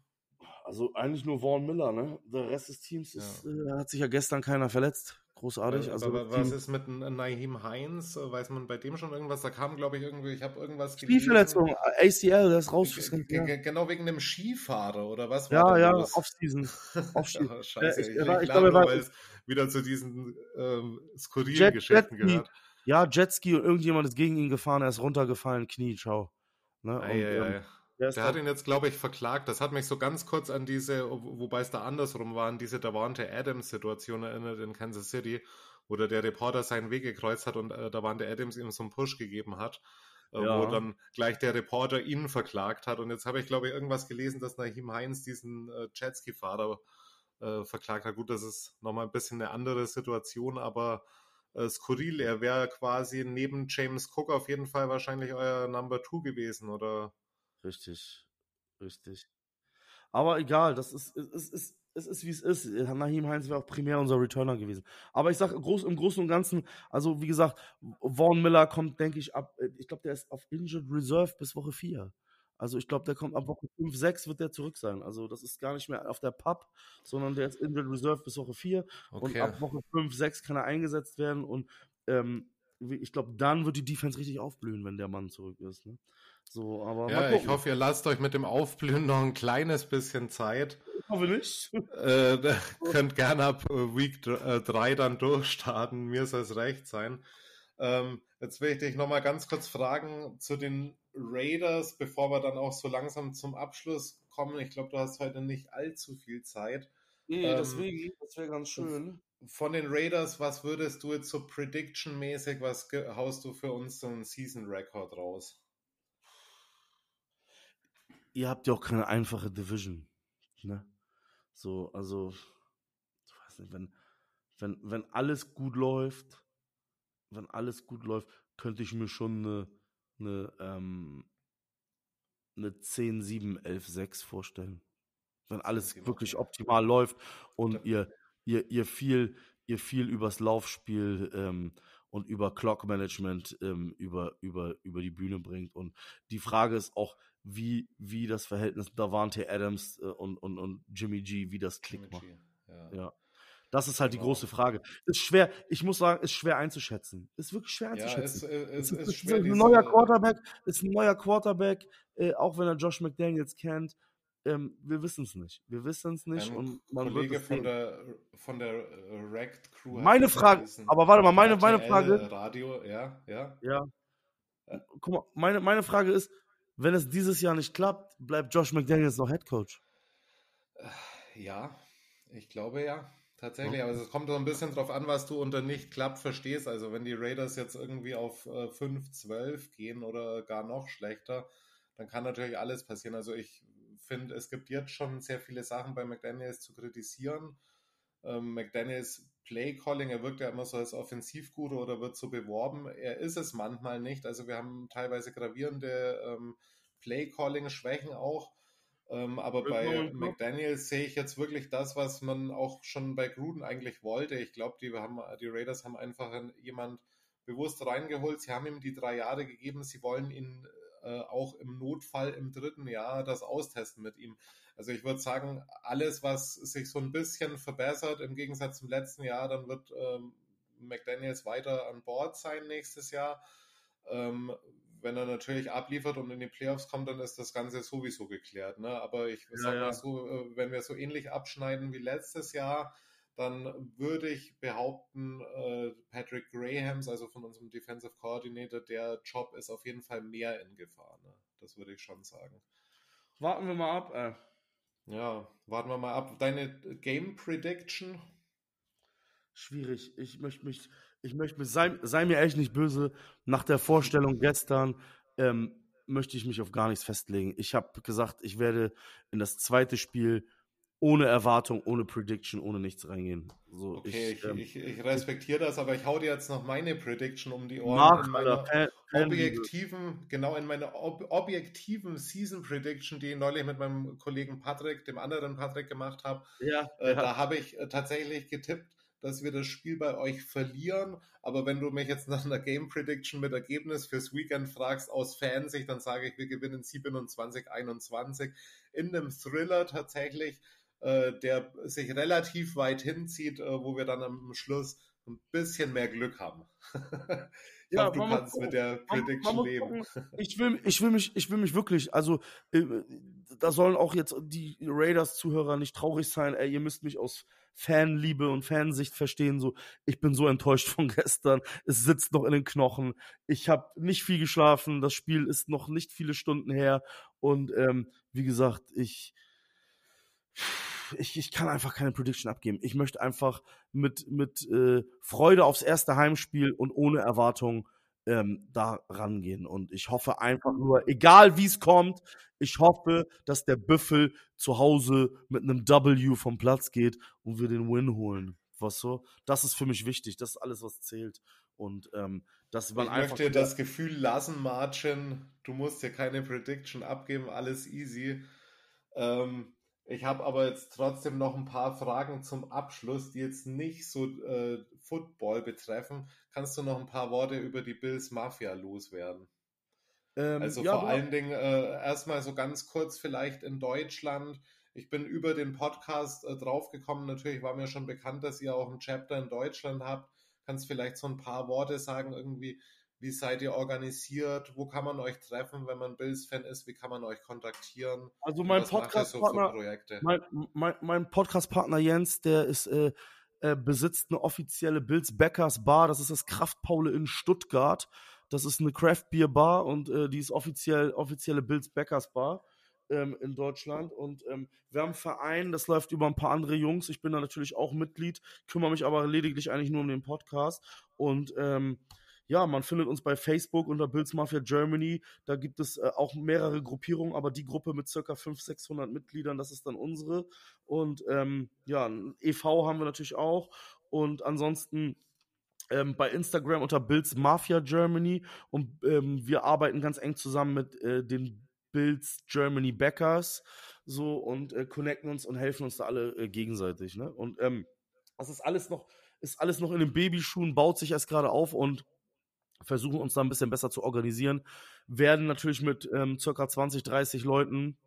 Also eigentlich nur Vaughn Miller, ne? Der Rest des Teams ist, ja. äh, hat sich ja gestern keiner verletzt. Großartig. Also, aber was ist mit Naheem Heinz? Weiß man bei dem schon irgendwas? Da kam, glaube ich, irgendwie, ich habe irgendwas. Spielverletzung, ACL, der ist raus. Genau wegen dem Skifahrer, oder was? Ja, ja, Offseason. Off-Season. oh, scheiße, ich, ich, ich glaube, weil es wieder zu diesen ähm, skurrilen Jet, Geschäften Jetski. gehört. Ja, Jetski und irgendjemand ist gegen ihn gefahren, er ist runtergefallen, Knie, ciao. Ne? Und, ei, ei, ei. Der, der hat ihn jetzt, glaube ich, verklagt. Das hat mich so ganz kurz an diese, wobei es da andersrum war, an diese Davante Adams-Situation erinnert in Kansas City, wo da der Reporter seinen Weg gekreuzt hat und äh, Davante Adams ihm so einen Push gegeben hat, äh, ja. wo dann gleich der Reporter ihn verklagt hat. Und jetzt habe ich, glaube ich, irgendwas gelesen, dass Nahim Heinz diesen äh, Jetski-Fahrer äh, verklagt hat. Gut, das ist nochmal ein bisschen eine andere Situation, aber äh, skurril. Er wäre quasi neben James Cook auf jeden Fall wahrscheinlich euer Number Two gewesen, oder? Richtig, richtig. Aber egal, das ist, es ist, es ist, wie es ist. Nahim Heinz wäre auch primär unser Returner gewesen. Aber ich sage groß, im Großen und Ganzen, also wie gesagt, Vaughn Miller kommt, denke ich, ab, ich glaube, der ist auf Injured Reserve bis Woche 4. Also ich glaube, der kommt ab Woche 5, 6 wird der zurück sein. Also das ist gar nicht mehr auf der Pub, sondern der ist Injured Reserve bis Woche 4. Okay. Und ab Woche 5, 6 kann er eingesetzt werden. Und ähm, ich glaube, dann wird die Defense richtig aufblühen, wenn der Mann zurück ist. Ne? So, aber ja, ich hoffe, ihr lasst euch mit dem Aufblühen noch ein kleines bisschen Zeit. Ich hoffe nicht. Äh, könnt gerne ab äh, Week 3 äh, dann durchstarten. Mir soll es recht sein. Ähm, jetzt will ich dich nochmal ganz kurz fragen zu den Raiders, bevor wir dann auch so langsam zum Abschluss kommen. Ich glaube, du hast heute nicht allzu viel Zeit. Nee, ähm, deswegen, das wäre ganz schön. Von den Raiders, was würdest du jetzt so Prediction-mäßig, was haust du für uns so einen Season-Record raus? Ihr habt ja auch keine einfache Division. Ne? So, also weiß nicht, wenn, wenn, wenn alles gut läuft, wenn alles gut läuft, könnte ich mir schon eine, eine, ähm, eine 10, 7, 11, 6 vorstellen. Wenn alles wirklich optimal läuft und ihr, ihr, ihr viel, ihr viel übers Laufspiel ähm, und über Clock Management ähm, über, über, über die Bühne bringt. Und die Frage ist auch, wie, wie das Verhältnis Davante Adams äh, und, und, und Jimmy G, wie das klickt macht. Ja. ja. Das ist halt genau. die große Frage. Ist schwer, ich muss sagen, ist schwer einzuschätzen. Ist wirklich schwer einzuschätzen. Ja, es, es, es, ist, ist ein neuer Quarterback, ist ein neuer Quarterback, äh, auch wenn er Josh McDaniels kennt. Ähm, wir wissen es nicht. Wir wissen es nicht. Ein und man Kollege von der, von der äh, Racked Crew. Meine Frage, aber warte mal, meine, meine Frage. Radio, ja, ja. Ja. Guck mal, meine, meine Frage ist, wenn es dieses Jahr nicht klappt, bleibt Josh McDaniels noch Head Coach? Ja, ich glaube ja. Tatsächlich, aber es kommt so ein bisschen drauf an, was du unter nicht klappt verstehst. Also wenn die Raiders jetzt irgendwie auf äh, 5, 12 gehen oder gar noch schlechter, dann kann natürlich alles passieren. Also ich finde, es gibt jetzt schon sehr viele Sachen bei McDaniels zu kritisieren. Ähm, McDaniels Play-Calling, er wirkt ja immer so als Offensivguru oder wird so beworben. Er ist es manchmal nicht. Also wir haben teilweise gravierende ähm, Play-Calling-Schwächen auch. Ähm, aber bei McDaniels sehe ich jetzt wirklich das, was man auch schon bei Gruden eigentlich wollte. Ich glaube, die, die Raiders haben einfach jemand bewusst reingeholt. Sie haben ihm die drei Jahre gegeben. Sie wollen ihn äh, auch im Notfall im dritten Jahr das austesten mit ihm. Also ich würde sagen, alles, was sich so ein bisschen verbessert im Gegensatz zum letzten Jahr, dann wird ähm, McDaniels weiter an Bord sein nächstes Jahr. Ähm, wenn er natürlich abliefert und in die Playoffs kommt, dann ist das Ganze sowieso geklärt. Ne? Aber ich ja, sag mal so, äh, wenn wir so ähnlich abschneiden wie letztes Jahr, dann würde ich behaupten, äh, Patrick Grahams, also von unserem Defensive Coordinator, der Job ist auf jeden Fall mehr in Gefahr. Ne? Das würde ich schon sagen. Warten wir mal ab. Äh. Ja, warten wir mal ab. Deine Game Prediction? Schwierig. Ich möchte mich, ich möchte mich, sei, sei mir echt nicht böse, nach der Vorstellung gestern ähm, möchte ich mich auf gar nichts festlegen. Ich habe gesagt, ich werde in das zweite Spiel ohne Erwartung, ohne Prediction, ohne nichts reingehen. So, okay, ich, ähm, ich, ich, respektiere das, aber ich hau dir jetzt noch meine Prediction um die Ohren. Mark, in meiner objektiven, genau in meiner ob, objektiven Season Prediction, die ich neulich mit meinem Kollegen Patrick, dem anderen Patrick gemacht habe. Ja, äh, ja. Da habe ich äh, tatsächlich getippt, dass wir das Spiel bei euch verlieren. Aber wenn du mich jetzt nach einer Game Prediction mit Ergebnis fürs Weekend fragst aus Fansicht, dann sage ich, wir gewinnen 27, 21 in einem Thriller tatsächlich äh, der sich relativ weit hinzieht, äh, wo wir dann am Schluss ein bisschen mehr Glück haben. ich ja, hoffe, du kannst mit der Prediction man, man leben. Ich will, ich will mich, ich will mich wirklich, also äh, da sollen auch jetzt die Raiders-Zuhörer nicht traurig sein. Ey, ihr müsst mich aus Fanliebe und Fansicht verstehen. So, ich bin so enttäuscht von gestern. Es sitzt noch in den Knochen. Ich habe nicht viel geschlafen. Das Spiel ist noch nicht viele Stunden her. Und ähm, wie gesagt, ich ich, ich kann einfach keine Prediction abgeben. Ich möchte einfach mit, mit äh, Freude aufs erste Heimspiel und ohne Erwartung ähm, da rangehen. Und ich hoffe einfach nur, egal wie es kommt, ich hoffe, dass der Büffel zu Hause mit einem W vom Platz geht und wir den Win holen. Was so? Das ist für mich wichtig. Das ist alles, was zählt. Und ähm, dass man ich einfach. möchte das Gefühl lassen, Margin, du musst dir keine Prediction abgeben, alles easy. Ähm, ich habe aber jetzt trotzdem noch ein paar Fragen zum Abschluss, die jetzt nicht so äh, Football betreffen. Kannst du noch ein paar Worte über die Bills Mafia loswerden? Ähm, also ja, vor allen Dingen äh, erstmal so ganz kurz vielleicht in Deutschland. Ich bin über den Podcast äh, draufgekommen. Natürlich war mir schon bekannt, dass ihr auch ein Chapter in Deutschland habt. Kannst vielleicht so ein paar Worte sagen, irgendwie, wie seid ihr organisiert? Wo kann man euch treffen, wenn man Bills-Fan ist? Wie kann man euch kontaktieren? Also mein Podcast-Partner, so mein, mein, mein Podcast-Partner Jens, der ist äh, äh, besitzt eine offizielle Bills Backers Bar. Das ist das Kraftpaule in Stuttgart. Das ist eine Craft Beer Bar und äh, die ist offiziell offizielle Bills Backers Bar ähm, in Deutschland. Und ähm, wir haben einen Verein, das läuft über ein paar andere Jungs. Ich bin da natürlich auch Mitglied, kümmere mich aber lediglich eigentlich nur um den Podcast. Und ähm, ja, man findet uns bei Facebook unter Bills Mafia Germany. Da gibt es äh, auch mehrere Gruppierungen, aber die Gruppe mit circa 500, 600 Mitgliedern, das ist dann unsere. Und ähm, ja, ein e.V. haben wir natürlich auch. Und ansonsten ähm, bei Instagram unter Bills Mafia Germany. Und ähm, wir arbeiten ganz eng zusammen mit äh, den Bills Germany Backers so und äh, connecten uns und helfen uns da alle äh, gegenseitig. Ne? Und ähm, das ist alles noch, ist alles noch in den Babyschuhen, baut sich erst gerade auf und versuchen uns da ein bisschen besser zu organisieren. Werden natürlich mit ähm, circa 20, 30 Leuten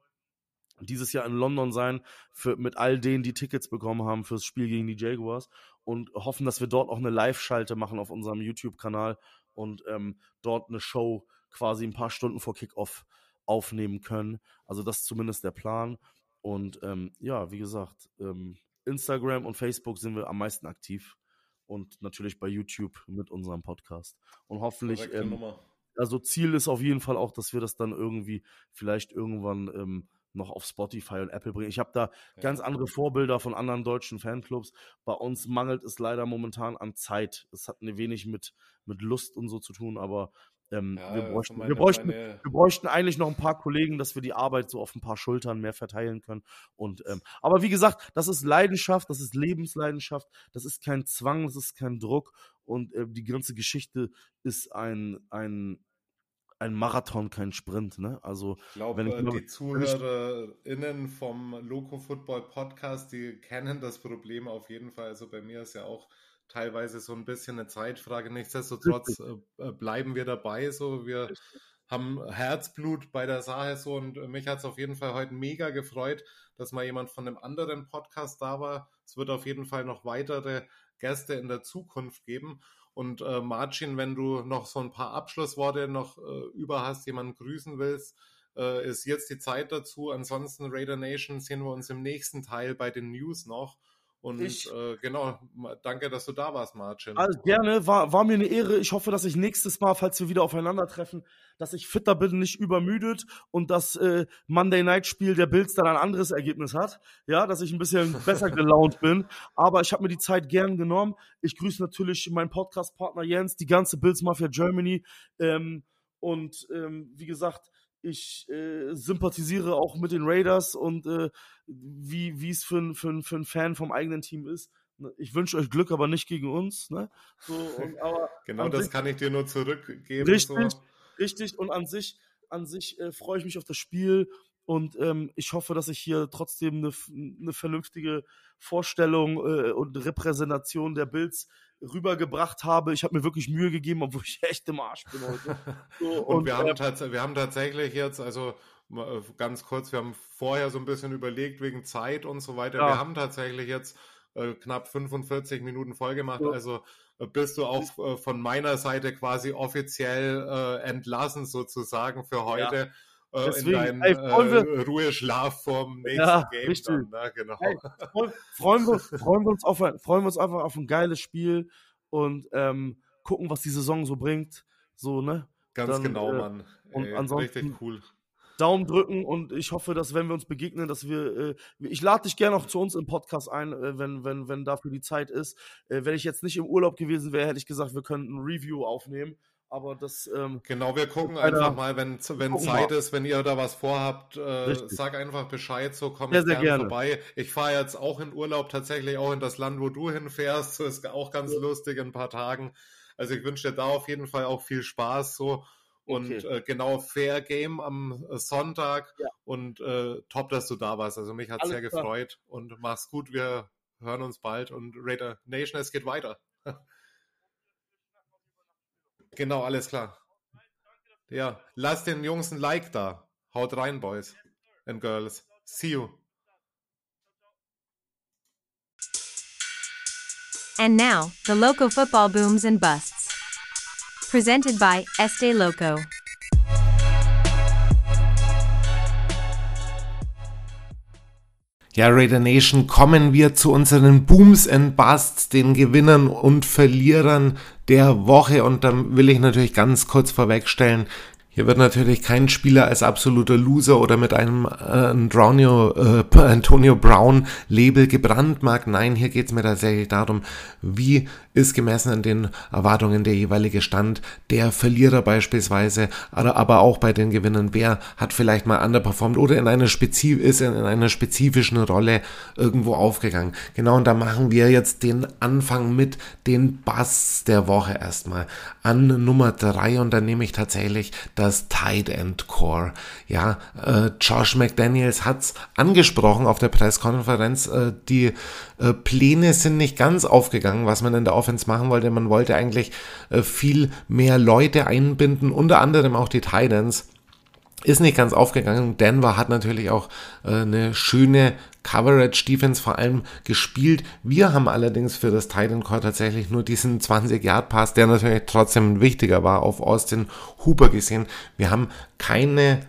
dieses Jahr in London sein, für, mit all denen, die Tickets bekommen haben fürs Spiel gegen die Jaguars und hoffen, dass wir dort auch eine Live-Schalte machen auf unserem YouTube-Kanal und ähm, dort eine Show quasi ein paar Stunden vor Kickoff aufnehmen können. Also das ist zumindest der Plan. Und ähm, ja, wie gesagt, ähm, Instagram und Facebook sind wir am meisten aktiv und natürlich bei YouTube mit unserem Podcast. Und hoffentlich, ähm, also Ziel ist auf jeden Fall auch, dass wir das dann irgendwie vielleicht irgendwann ähm, noch auf Spotify und Apple bringen. Ich habe da ja. ganz andere Vorbilder von anderen deutschen Fanclubs. Bei uns mangelt es leider momentan an Zeit. Es hat ein wenig mit, mit Lust und so zu tun, aber ähm, ja, wir, bräuchten, meine, wir, bräuchten, meine... wir bräuchten eigentlich noch ein paar Kollegen, dass wir die Arbeit so auf ein paar Schultern mehr verteilen können. Und ähm, aber wie gesagt, das ist Leidenschaft, das ist Lebensleidenschaft, das ist kein Zwang, das ist kein Druck und äh, die ganze Geschichte ist ein ein ein Marathon, kein Sprint. Ne? Also, ich glaube, äh, die ZuhörerInnen vom Loco Football Podcast, die kennen das Problem auf jeden Fall. Also bei mir ist ja auch teilweise so ein bisschen eine Zeitfrage. Nichtsdestotrotz äh, äh, bleiben wir dabei. So, wir haben Herzblut bei der Sache so und mich hat es auf jeden Fall heute mega gefreut, dass mal jemand von einem anderen Podcast da war. Es wird auf jeden Fall noch weitere Gäste in der Zukunft geben. Und äh, Marcin, wenn du noch so ein paar Abschlussworte noch äh, über hast, jemanden grüßen willst, äh, ist jetzt die Zeit dazu. Ansonsten Raider Nation sehen wir uns im nächsten Teil bei den News noch. Und ich, äh, genau, danke, dass du da warst, Martin. Also gerne, war, war mir eine Ehre. Ich hoffe, dass ich nächstes Mal, falls wir wieder aufeinandertreffen, dass ich fitter bin, nicht übermüdet und das äh, Monday Night Spiel der Bills dann ein anderes Ergebnis hat. Ja, dass ich ein bisschen besser gelaunt bin. Aber ich habe mir die Zeit gern genommen. Ich grüße natürlich meinen Podcast-Partner Jens, die ganze Bills Mafia Germany. Ähm, und ähm, wie gesagt, ich äh, sympathisiere auch mit den Raiders und äh, wie es für, für, für einen Fan vom eigenen Team ist. Ne, ich wünsche euch Glück, aber nicht gegen uns. Ne? So, und, genau das sich, kann ich dir nur zurückgeben. Richtig, so. richtig. Und an sich, an sich äh, freue ich mich auf das Spiel und ähm, ich hoffe, dass ich hier trotzdem eine, eine vernünftige Vorstellung äh, und Repräsentation der Bilds rübergebracht habe. Ich habe mir wirklich Mühe gegeben, obwohl ich echt im Arsch bin heute. So, und, und wir, haben äh, wir haben tatsächlich jetzt, also äh, ganz kurz, wir haben vorher so ein bisschen überlegt wegen Zeit und so weiter. Ja. Wir haben tatsächlich jetzt äh, knapp 45 Minuten vollgemacht. Ja. Also äh, bist du auch äh, von meiner Seite quasi offiziell äh, entlassen sozusagen für heute. Ja. Deswegen, in deinen ey, wir, Ruheschlaf vom nächsten ja, Game richtig. dann. Ne? Genau. Hey, freuen, wir, freuen, wir uns auf, freuen wir uns einfach auf ein geiles Spiel und ähm, gucken, was die Saison so bringt. So, ne? Ganz dann, genau, äh, Mann. Und Ey, ansonsten richtig cool. Daumen drücken und ich hoffe, dass wenn wir uns begegnen, dass wir, äh, ich lade dich gerne auch zu uns im Podcast ein, äh, wenn, wenn, wenn dafür die Zeit ist. Äh, wenn ich jetzt nicht im Urlaub gewesen wäre, hätte ich gesagt, wir könnten ein Review aufnehmen. Aber das. Ähm, genau, wir gucken einfach mal, wenn, wenn Zeit mal. ist, wenn ihr da was vorhabt, äh, sag einfach Bescheid, so kommt sehr, sehr gerne, gerne vorbei. Ich fahre jetzt auch in Urlaub, tatsächlich auch in das Land, wo du hinfährst. So ist auch ganz ja. lustig in ein paar Tagen. Also ich wünsche dir da auf jeden Fall auch viel Spaß so. Und okay. äh, genau Fair Game am äh, Sonntag ja. und äh, top, dass du da warst. Also mich hat sehr klar. gefreut und mach's gut. Wir hören uns bald und Raider Nation, es geht weiter. Genau, alles klar. Ja, lasst den Jungs ein Like da. Haut rein, Boys and Girls. See you. And now, the Loco Football Booms and Busts. Presented by Este Loco. Ja, Raider Nation, kommen wir zu unseren Booms and Busts, den Gewinnern und Verlierern der Woche. Und da will ich natürlich ganz kurz vorwegstellen, Hier wird natürlich kein Spieler als absoluter Loser oder mit einem äh, Antonio, äh, Antonio Brown Label gebrandmarkt. Nein, hier geht es mir tatsächlich darum, wie ist gemessen an den Erwartungen der jeweilige Stand der Verlierer beispielsweise, aber, auch bei den Gewinnern. Wer hat vielleicht mal underperformed oder in einer, ist in einer spezifischen Rolle irgendwo aufgegangen. Genau, und da machen wir jetzt den Anfang mit den Bass der Woche erstmal an Nummer drei und dann nehme ich tatsächlich das Tight End Core. Ja, äh, Josh McDaniels hat's angesprochen auf der Pressekonferenz. Äh, die äh, Pläne sind nicht ganz aufgegangen, was man in der Offense machen wollte. Man wollte eigentlich äh, viel mehr Leute einbinden, unter anderem auch die Titans ist nicht ganz aufgegangen. Denver hat natürlich auch äh, eine schöne Coverage Defense vor allem gespielt. Wir haben allerdings für das Titan Core tatsächlich nur diesen 20 Yard Pass, der natürlich trotzdem wichtiger war, auf Austin Hooper gesehen. Wir haben keine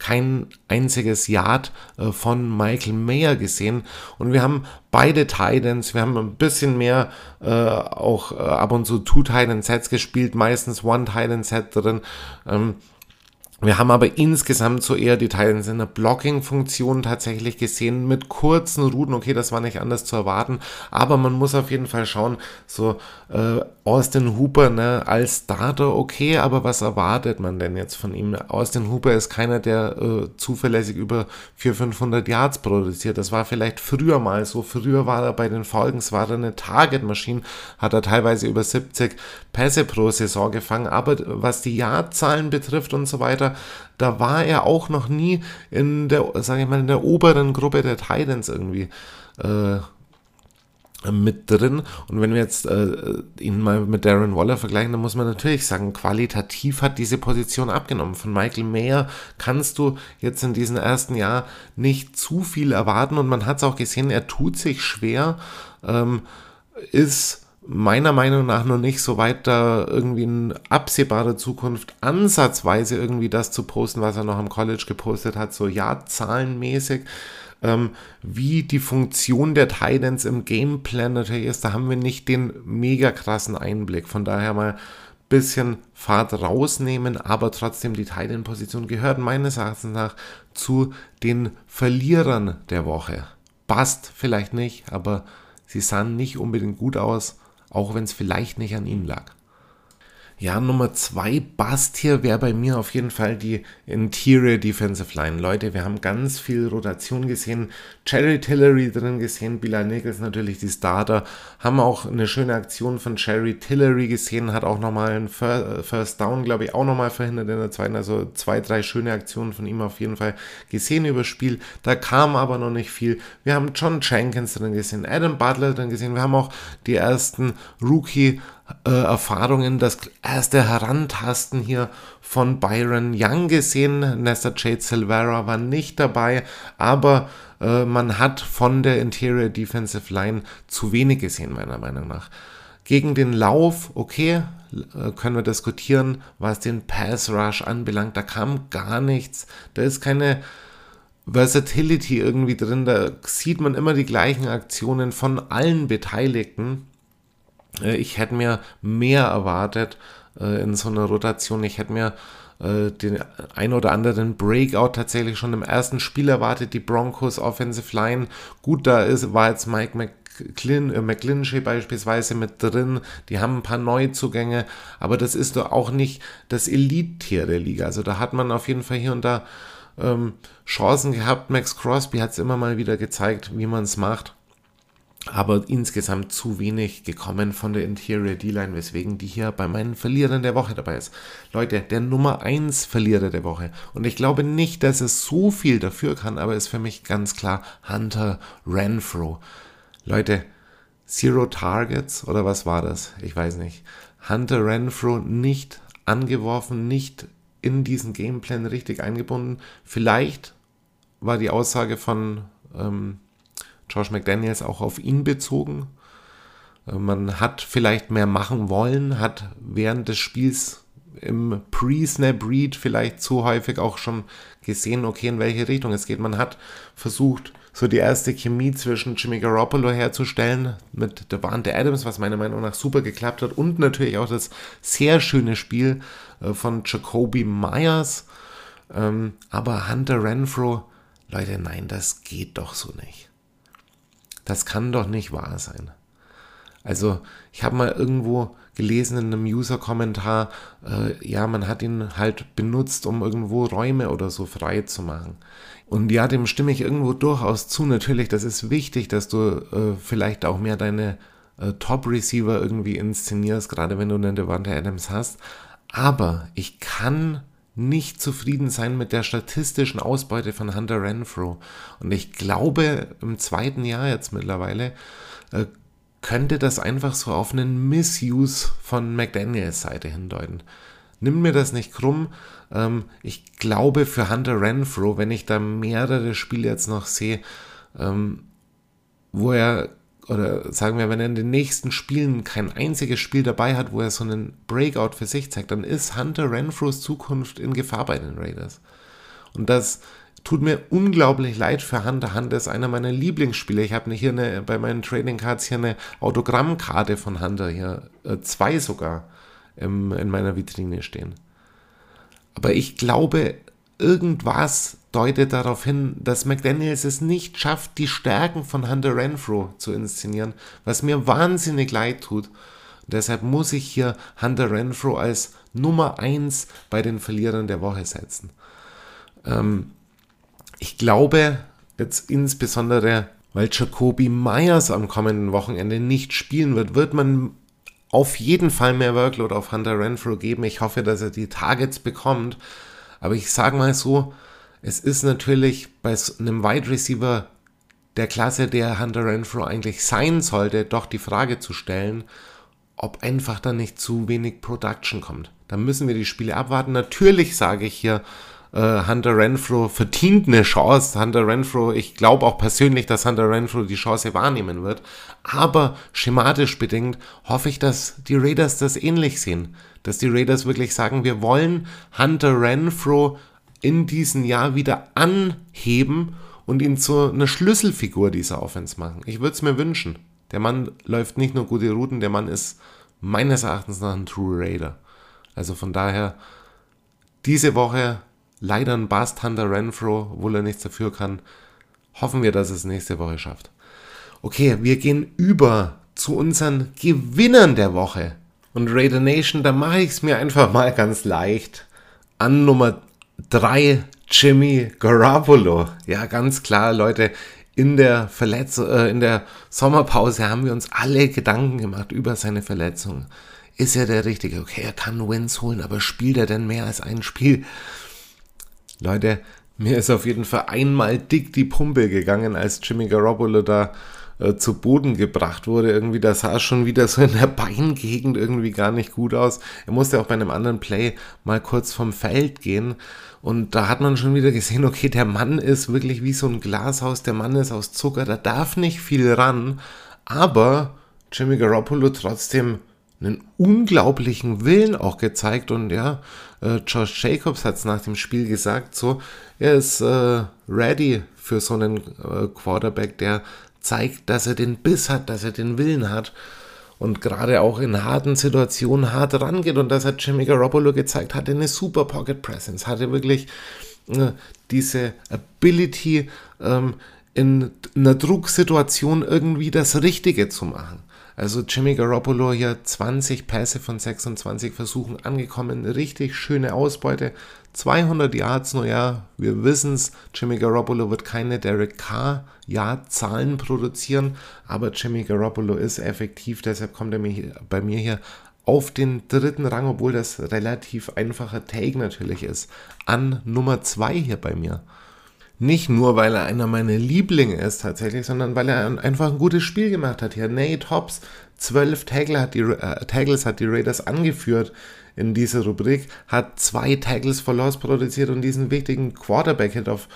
kein einziges Yard äh, von Michael Mayer gesehen und wir haben beide Titans, wir haben ein bisschen mehr äh, auch äh, ab und zu Two Titan Sets gespielt, meistens One Titan Set drin. Ähm, wir haben aber insgesamt so eher die Titans in der Blocking-Funktion tatsächlich gesehen mit kurzen Routen. Okay, das war nicht anders zu erwarten, aber man muss auf jeden Fall schauen, so äh, Austin Hooper ne, als Starter, okay, aber was erwartet man denn jetzt von ihm? Austin Hooper ist keiner, der äh, zuverlässig über 400, 500 Yards produziert. Das war vielleicht früher mal so. Früher war er bei den Falcons, war er eine Target-Maschine, hat er teilweise über 70 Pässe pro Saison gefangen, aber was die Yardzahlen betrifft und so weiter, da war er auch noch nie in der, sage ich mal, in der oberen Gruppe der Titans irgendwie äh, mit drin. Und wenn wir jetzt äh, ihn mal mit Darren Waller vergleichen, dann muss man natürlich sagen, qualitativ hat diese Position abgenommen. Von Michael Mayer kannst du jetzt in diesem ersten Jahr nicht zu viel erwarten und man hat es auch gesehen, er tut sich schwer, ähm, ist meiner Meinung nach noch nicht so weit, da irgendwie in absehbarer Zukunft ansatzweise irgendwie das zu posten, was er noch am College gepostet hat, so ja, zahlenmäßig. Ähm, wie die Funktion der Titans im Gameplan natürlich ist, da haben wir nicht den mega krassen Einblick. Von daher mal bisschen Fahrt rausnehmen, aber trotzdem die Titan-Position gehört meines Erachtens nach zu den Verlierern der Woche. Passt vielleicht nicht, aber sie sahen nicht unbedingt gut aus auch wenn es vielleicht nicht an ihm lag. Ja, Nummer zwei Bast hier wäre bei mir auf jeden Fall die Interior Defensive Line. Leute, wir haben ganz viel Rotation gesehen. Cherry Tillery drin gesehen, Bilal Nichols natürlich die Starter. Haben auch eine schöne Aktion von Cherry Tillery gesehen, hat auch nochmal einen First Down, glaube ich, auch nochmal verhindert in der zweiten. Also zwei, drei schöne Aktionen von ihm auf jeden Fall gesehen über Spiel. Da kam aber noch nicht viel. Wir haben John Jenkins drin gesehen, Adam Butler drin gesehen. Wir haben auch die ersten Rookie äh, Erfahrungen, das erste Herantasten hier von Byron Young gesehen. Nesta Jade Silvera war nicht dabei, aber äh, man hat von der Interior Defensive Line zu wenig gesehen, meiner Meinung nach. Gegen den Lauf, okay, äh, können wir diskutieren, was den Pass Rush anbelangt. Da kam gar nichts. Da ist keine Versatility irgendwie drin. Da sieht man immer die gleichen Aktionen von allen Beteiligten. Äh, ich hätte mir mehr erwartet äh, in so einer Rotation. Ich hätte mir äh, den ein oder anderen Breakout tatsächlich schon im ersten Spiel erwartet. Die Broncos Offensive Line, gut, da ist, war jetzt Mike McClin, äh, McClinchy beispielsweise mit drin. Die haben ein paar Neuzugänge, aber das ist doch auch nicht das Elite-Tier der Liga. Also da hat man auf jeden Fall hier und da ähm, Chancen gehabt. Max Crosby hat es immer mal wieder gezeigt, wie man es macht aber insgesamt zu wenig gekommen von der Interior D-Line, weswegen die hier bei meinen Verlierern der Woche dabei ist. Leute, der Nummer 1 Verlierer der Woche. Und ich glaube nicht, dass es so viel dafür kann, aber ist für mich ganz klar Hunter Renfro. Leute, Zero Targets oder was war das? Ich weiß nicht. Hunter Renfro nicht angeworfen, nicht in diesen Gameplan richtig eingebunden. Vielleicht war die Aussage von ähm, Josh McDaniels auch auf ihn bezogen. Äh, man hat vielleicht mehr machen wollen, hat während des Spiels im Pre-Snap-Read vielleicht zu häufig auch schon gesehen, okay, in welche Richtung es geht. Man hat versucht, so die erste Chemie zwischen Jimmy Garoppolo herzustellen mit Devante Adams, was meiner Meinung nach super geklappt hat und natürlich auch das sehr schöne Spiel äh, von Jacoby Myers. Ähm, aber Hunter Renfro, Leute, nein, das geht doch so nicht. Das kann doch nicht wahr sein. Also, ich habe mal irgendwo gelesen in einem User-Kommentar, äh, ja, man hat ihn halt benutzt, um irgendwo Räume oder so frei zu machen. Und ja, dem stimme ich irgendwo durchaus zu. Natürlich, das ist wichtig, dass du äh, vielleicht auch mehr deine äh, Top-Receiver irgendwie inszenierst, gerade wenn du einen Devante Adams hast. Aber ich kann nicht zufrieden sein mit der statistischen Ausbeute von Hunter Renfro. Und ich glaube, im zweiten Jahr jetzt mittlerweile äh, könnte das einfach so auf einen Misuse von McDaniels Seite hindeuten. Nimm mir das nicht krumm. Ähm, ich glaube für Hunter Renfro, wenn ich da mehrere Spiele jetzt noch sehe, ähm, wo er, oder sagen wir, wenn er in den nächsten Spielen kein einziges Spiel dabei hat, wo er so einen Breakout für sich zeigt, dann ist Hunter Renfros Zukunft in Gefahr bei den Raiders. Und das Tut mir unglaublich leid für Hunter. Hunter ist einer meiner Lieblingsspieler. Ich habe hier eine, bei meinen Trading Cards hier eine Autogrammkarte von Hunter hier, äh, zwei sogar, im, in meiner Vitrine stehen. Aber ich glaube, irgendwas deutet darauf hin, dass McDaniels es nicht schafft, die Stärken von Hunter Renfro zu inszenieren, was mir wahnsinnig leid tut. Und deshalb muss ich hier Hunter Renfro als Nummer 1 bei den Verlierern der Woche setzen. Ähm, ich glaube, jetzt insbesondere, weil Jacoby Myers am kommenden Wochenende nicht spielen wird, wird man auf jeden Fall mehr Workload auf Hunter Renfro geben. Ich hoffe, dass er die Targets bekommt. Aber ich sage mal so, es ist natürlich bei einem Wide Receiver der Klasse, der Hunter Renfro eigentlich sein sollte, doch die Frage zu stellen, ob einfach da nicht zu wenig Production kommt. Da müssen wir die Spiele abwarten. Natürlich sage ich hier, äh, Hunter Renfro verdient eine Chance. Hunter Renfro, ich glaube auch persönlich, dass Hunter Renfro die Chance wahrnehmen wird. Aber schematisch bedingt hoffe ich, dass die Raiders das ähnlich sehen. Dass die Raiders wirklich sagen, wir wollen Hunter Renfro in diesem Jahr wieder anheben und ihn zu einer Schlüsselfigur dieser Offense machen. Ich würde es mir wünschen. Der Mann läuft nicht nur gute Routen, der Mann ist meines Erachtens nach ein True Raider. Also von daher, diese Woche leider ein Bast Hunter Renfro, obwohl er nichts dafür kann. Hoffen wir, dass es nächste Woche schafft. Okay, wir gehen über zu unseren Gewinnern der Woche. Und Raider Nation, da mache ich es mir einfach mal ganz leicht. An Nummer 3 Jimmy Garoppolo. Ja, ganz klar, Leute, in der Verletzung, äh, in der Sommerpause haben wir uns alle Gedanken gemacht über seine Verletzung. Ist er der Richtige? Okay, er kann Wins holen, aber spielt er denn mehr als ein Spiel? Leute, mir ist auf jeden Fall einmal dick die Pumpe gegangen, als Jimmy Garoppolo da äh, zu Boden gebracht wurde. Irgendwie, das sah schon wieder so in der Beingegend irgendwie gar nicht gut aus. Er musste auch bei einem anderen Play mal kurz vom Feld gehen. Und da hat man schon wieder gesehen, okay, der Mann ist wirklich wie so ein Glashaus, der Mann ist aus Zucker, da darf nicht viel ran. Aber Jimmy Garoppolo trotzdem einen unglaublichen Willen auch gezeigt und ja, äh, Josh Jacobs hat es nach dem Spiel gesagt, so, er ist äh, ready für so einen äh, Quarterback, der zeigt, dass er den Biss hat, dass er den Willen hat und gerade auch in harten Situationen hart rangeht und das hat Jimmy Garoppolo gezeigt, hatte eine super Pocket Presence, hatte wirklich äh, diese Ability, ähm, in einer Drucksituation irgendwie das Richtige zu machen. Also Jimmy Garoppolo hier 20 Pässe von 26 Versuchen angekommen. Richtig schöne Ausbeute. 200 Yards, nur ja, wir wissen es, Jimmy Garoppolo wird keine Derek Carr Yard-Zahlen produzieren, aber Jimmy Garoppolo ist effektiv, deshalb kommt er mir bei mir hier auf den dritten Rang, obwohl das relativ einfacher Take natürlich ist, an Nummer 2 hier bei mir. Nicht nur, weil er einer meiner Lieblinge ist tatsächlich, sondern weil er einfach ein gutes Spiel gemacht hat. Hier Nate Hobbs, zwölf Tackle hat äh, Tackles hat die Raiders angeführt in dieser Rubrik, hat zwei Tackles for Loss produziert und diesen wichtigen Quarterback-Hit auf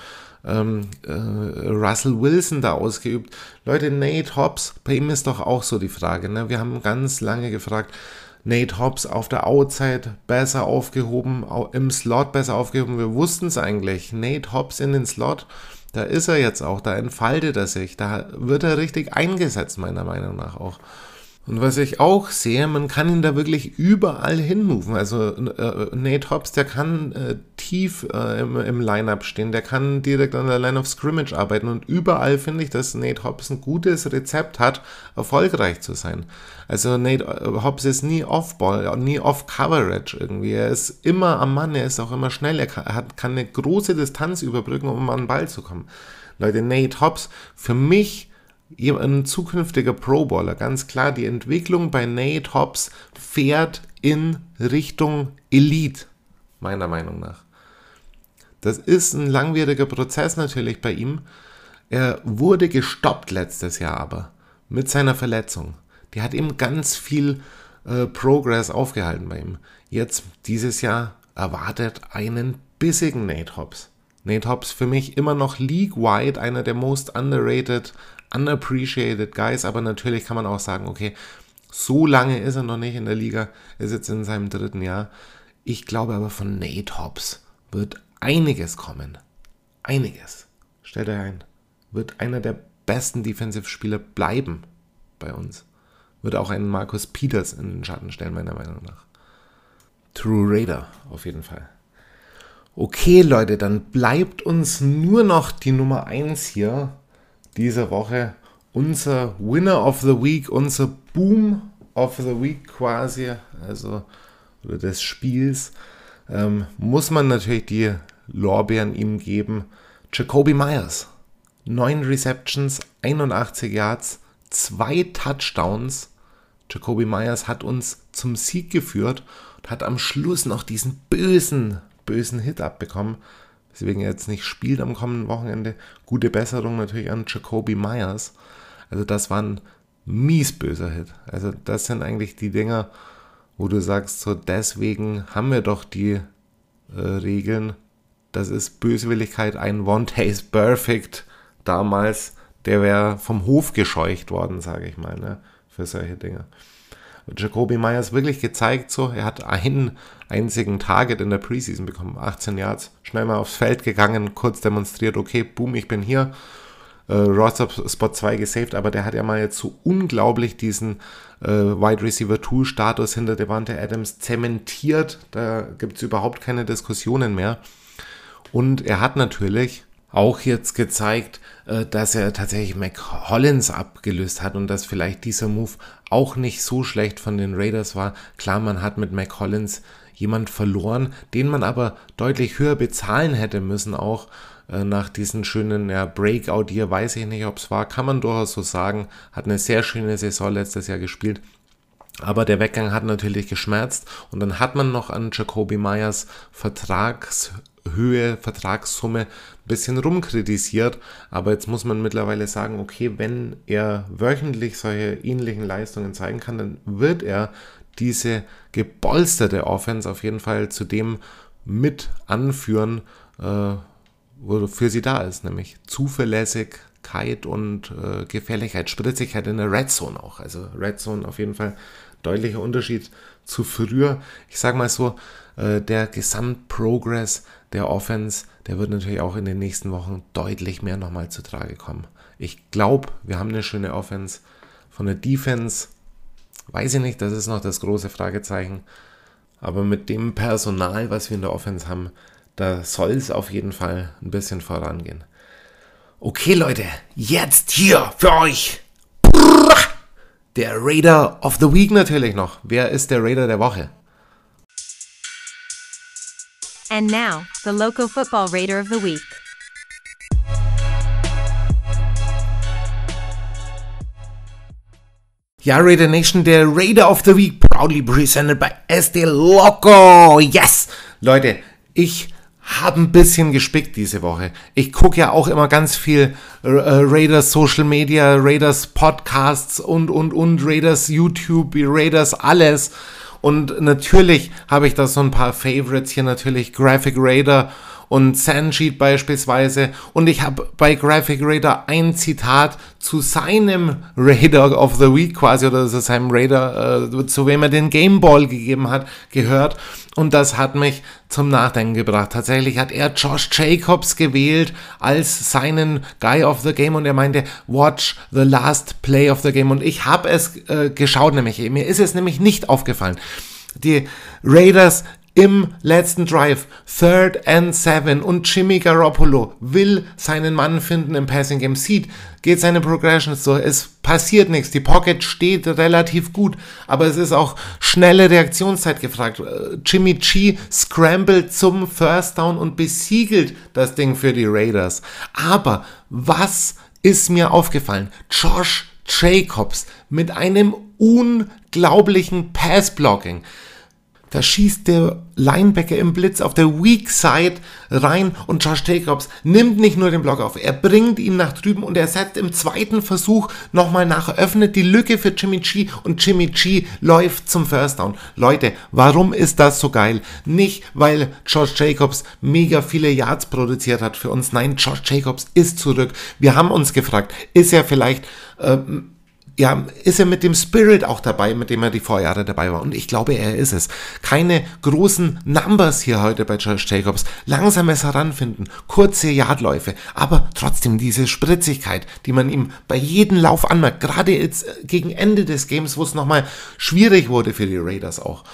ähm, äh, Russell Wilson da ausgeübt. Leute, Nate Hobbs, bei ihm ist doch auch so die Frage. Ne? Wir haben ganz lange gefragt, Nate Hobbs auf der Outside besser aufgehoben, im Slot besser aufgehoben. Wir wussten es eigentlich. Nate Hobbs in den Slot Da ist er jetzt auch, da entfaltet er sich, da wird er richtig eingesetzt, meiner Meinung nach auch. Und was ich auch sehe, man kann ihn da wirklich überall hinmoven. Also äh, Nate Hobbs, der kann äh, tief äh, im, im Line-Up stehen, der kann direkt an der Line of Scrimmage arbeiten und überall finde ich, dass Nate Hobbs ein gutes Rezept hat, erfolgreich zu sein. Also Nate äh, Hobbs ist nie Off-Ball, nie Off-Coverage irgendwie. Er ist immer am Mann, er ist auch immer schnell, er kann, hat, kann eine große Distanz überbrücken, um an den Ball zu kommen. Leute, Nate Hobbs, für mich ein zukünftiger Pro Bowler, ganz klar, die Entwicklung bei Nate Hobbs fährt in Richtung Elite, meiner Meinung nach. Das ist ein langwieriger Prozess natürlich bei ihm. Er wurde gestoppt letztes Jahr aber mit seiner Verletzung. Die hat ihm ganz viel äh, Progress aufgehalten bei ihm. Jetzt dieses Jahr erwartet einen bissigen Nate Hobbs. Nate Hobbs für mich immer noch league-wide einer der most underrated unappreciated guys, aber natürlich kann man auch sagen, okay, so lange ist er noch nicht in der Liga, ist jetzt in seinem dritten Jahr. Ich glaube aber von Nate Hobbs wird einiges kommen. Einiges. Stellt er ein. Wird einer der besten Defensive-Spieler bleiben bei uns. Wird auch einen Markus Peters in den Schatten stellen, meiner Meinung nach. True Raider, auf jeden Fall. Okay, Leute, dann bleibt uns nur noch die Nummer 1 hier diese Woche unser Winner of the Week, unser Boom of the Week quasi, also oder des Spiels, ähm, muss man natürlich die Lorbeeren ihm geben. Jacoby Myers, 9 Receptions, 81 Yards, 2 Touchdowns. Jacoby Myers hat uns zum Sieg geführt und hat am Schluss noch diesen bösen, bösen Hit abbekommen weswegen er jetzt nicht spielt am kommenden Wochenende. Gute Besserung natürlich an Jacoby Myers. Also das war ein mies böser Hit. Also das sind eigentlich die Dinger, wo du sagst, so deswegen haben wir doch die äh, Regeln. Das ist Böswilligkeit, ein One Taste Perfect damals, der wäre vom Hof gescheucht worden, sage ich mal, ne, für solche Dinge. Jacoby Myers wirklich gezeigt, so, er hat einen einzigen Target in der Preseason bekommen, 18 Yards, schnell mal aufs Feld gegangen, kurz demonstriert, okay, boom, ich bin hier. Äh, Roster Spot 2 gesaved, aber der hat ja mal jetzt so unglaublich diesen äh, Wide Receiver 2 Status hinter Devante Adams zementiert. Da gibt es überhaupt keine Diskussionen mehr. Und er hat natürlich auch jetzt gezeigt, äh, dass er tatsächlich Mac Hollins abgelöst hat und dass vielleicht dieser Move auch nicht so schlecht von den Raiders war. Klar, man hat mit Mac Hollins jemand verloren, den man aber deutlich höher bezahlen hätte müssen, auch äh, nach diesen schönen ja, Breakout hier, weiß ich nicht, ob es war, kann man durchaus so sagen, hat eine sehr schöne Saison letztes Jahr gespielt. Aber der Weggang hat natürlich geschmerzt und dann hat man noch an Jacoby Myers Vertragshöhe, Vertragssumme ein bisschen rumkritisiert. Aber jetzt muss man mittlerweile sagen, okay, wenn er wöchentlich solche ähnlichen Leistungen zeigen kann, dann wird er diese gebolsterte Offense auf jeden Fall zu dem mit anführen, äh, wofür sie da ist, nämlich Zuverlässigkeit und äh, Gefährlichkeit, Spritzigkeit in der Red Zone auch. Also Red Zone auf jeden Fall deutlicher Unterschied zu früher. Ich sage mal so, äh, der Gesamtprogress der Offense, der wird natürlich auch in den nächsten Wochen deutlich mehr nochmal zu Trage kommen. Ich glaube, wir haben eine schöne Offense. Von der Defense weiß ich nicht, das ist noch das große Fragezeichen. Aber mit dem Personal, was wir in der Offense haben, da soll es auf jeden Fall ein bisschen vorangehen. Okay, Leute, jetzt hier für euch der Raider of the Week natürlich noch. Wer ist der Raider der Woche? And now, the Loco Football Raider of the Week. Ja, Raider Nation, der Raider of the Week, proudly presented by SD Loco. Yes! Leute, ich habe ein bisschen gespickt diese Woche. Ich gucke ja auch immer ganz viel äh, Raiders Social Media, Raiders Podcasts und, und, und, Raiders YouTube, Raiders alles. Und natürlich habe ich da so ein paar Favorites hier natürlich, Graphic Raider und Sandsheet beispielsweise. Und ich habe bei Graphic Raider ein Zitat zu seinem Raider of the Week quasi oder zu seinem Raider, äh, zu wem er den Game Ball gegeben hat, gehört. Und das hat mich zum Nachdenken gebracht. Tatsächlich hat er Josh Jacobs gewählt als seinen Guy of the Game und er meinte, watch the last play of the game. Und ich habe es äh, geschaut, nämlich mir ist es nämlich nicht aufgefallen. Die Raiders im letzten Drive, Third and Seven und Jimmy Garoppolo will seinen Mann finden im Passing Game, sieht, geht seine Progressions so, es passiert nichts, die Pocket steht relativ gut, aber es ist auch schnelle Reaktionszeit gefragt. Äh, Jimmy G scrambled zum First Down und besiegelt das Ding für die Raiders. Aber was ist mir aufgefallen? Josh Jacobs mit einem unglaublichen Pass-Blocking. Da schießt der Linebacker im Blitz auf der Weak Side rein und Josh Jacobs nimmt nicht nur den Block auf, er bringt ihn nach drüben und er setzt im zweiten Versuch nochmal nach, öffnet die Lücke für Jimmy G und Jimmy G läuft zum First Down. Leute, warum ist das so geil? Nicht, weil Josh Jacobs mega viele Yards produziert hat für uns. Nein, Josh Jacobs ist zurück. Wir haben uns gefragt, ist er vielleicht... Äh, ja, ist er mit dem Spirit auch dabei, mit dem er die Vorjahre dabei war. Und ich glaube, er ist es. Keine großen Numbers hier heute bei Josh Jacobs. Langsames Heranfinden, kurze Yardläufe, aber trotzdem diese Spritzigkeit, die man ihm bei jedem Lauf anmerkt. Gerade jetzt äh, gegen Ende des Games, wo es nochmal schwierig wurde für die Raiders auch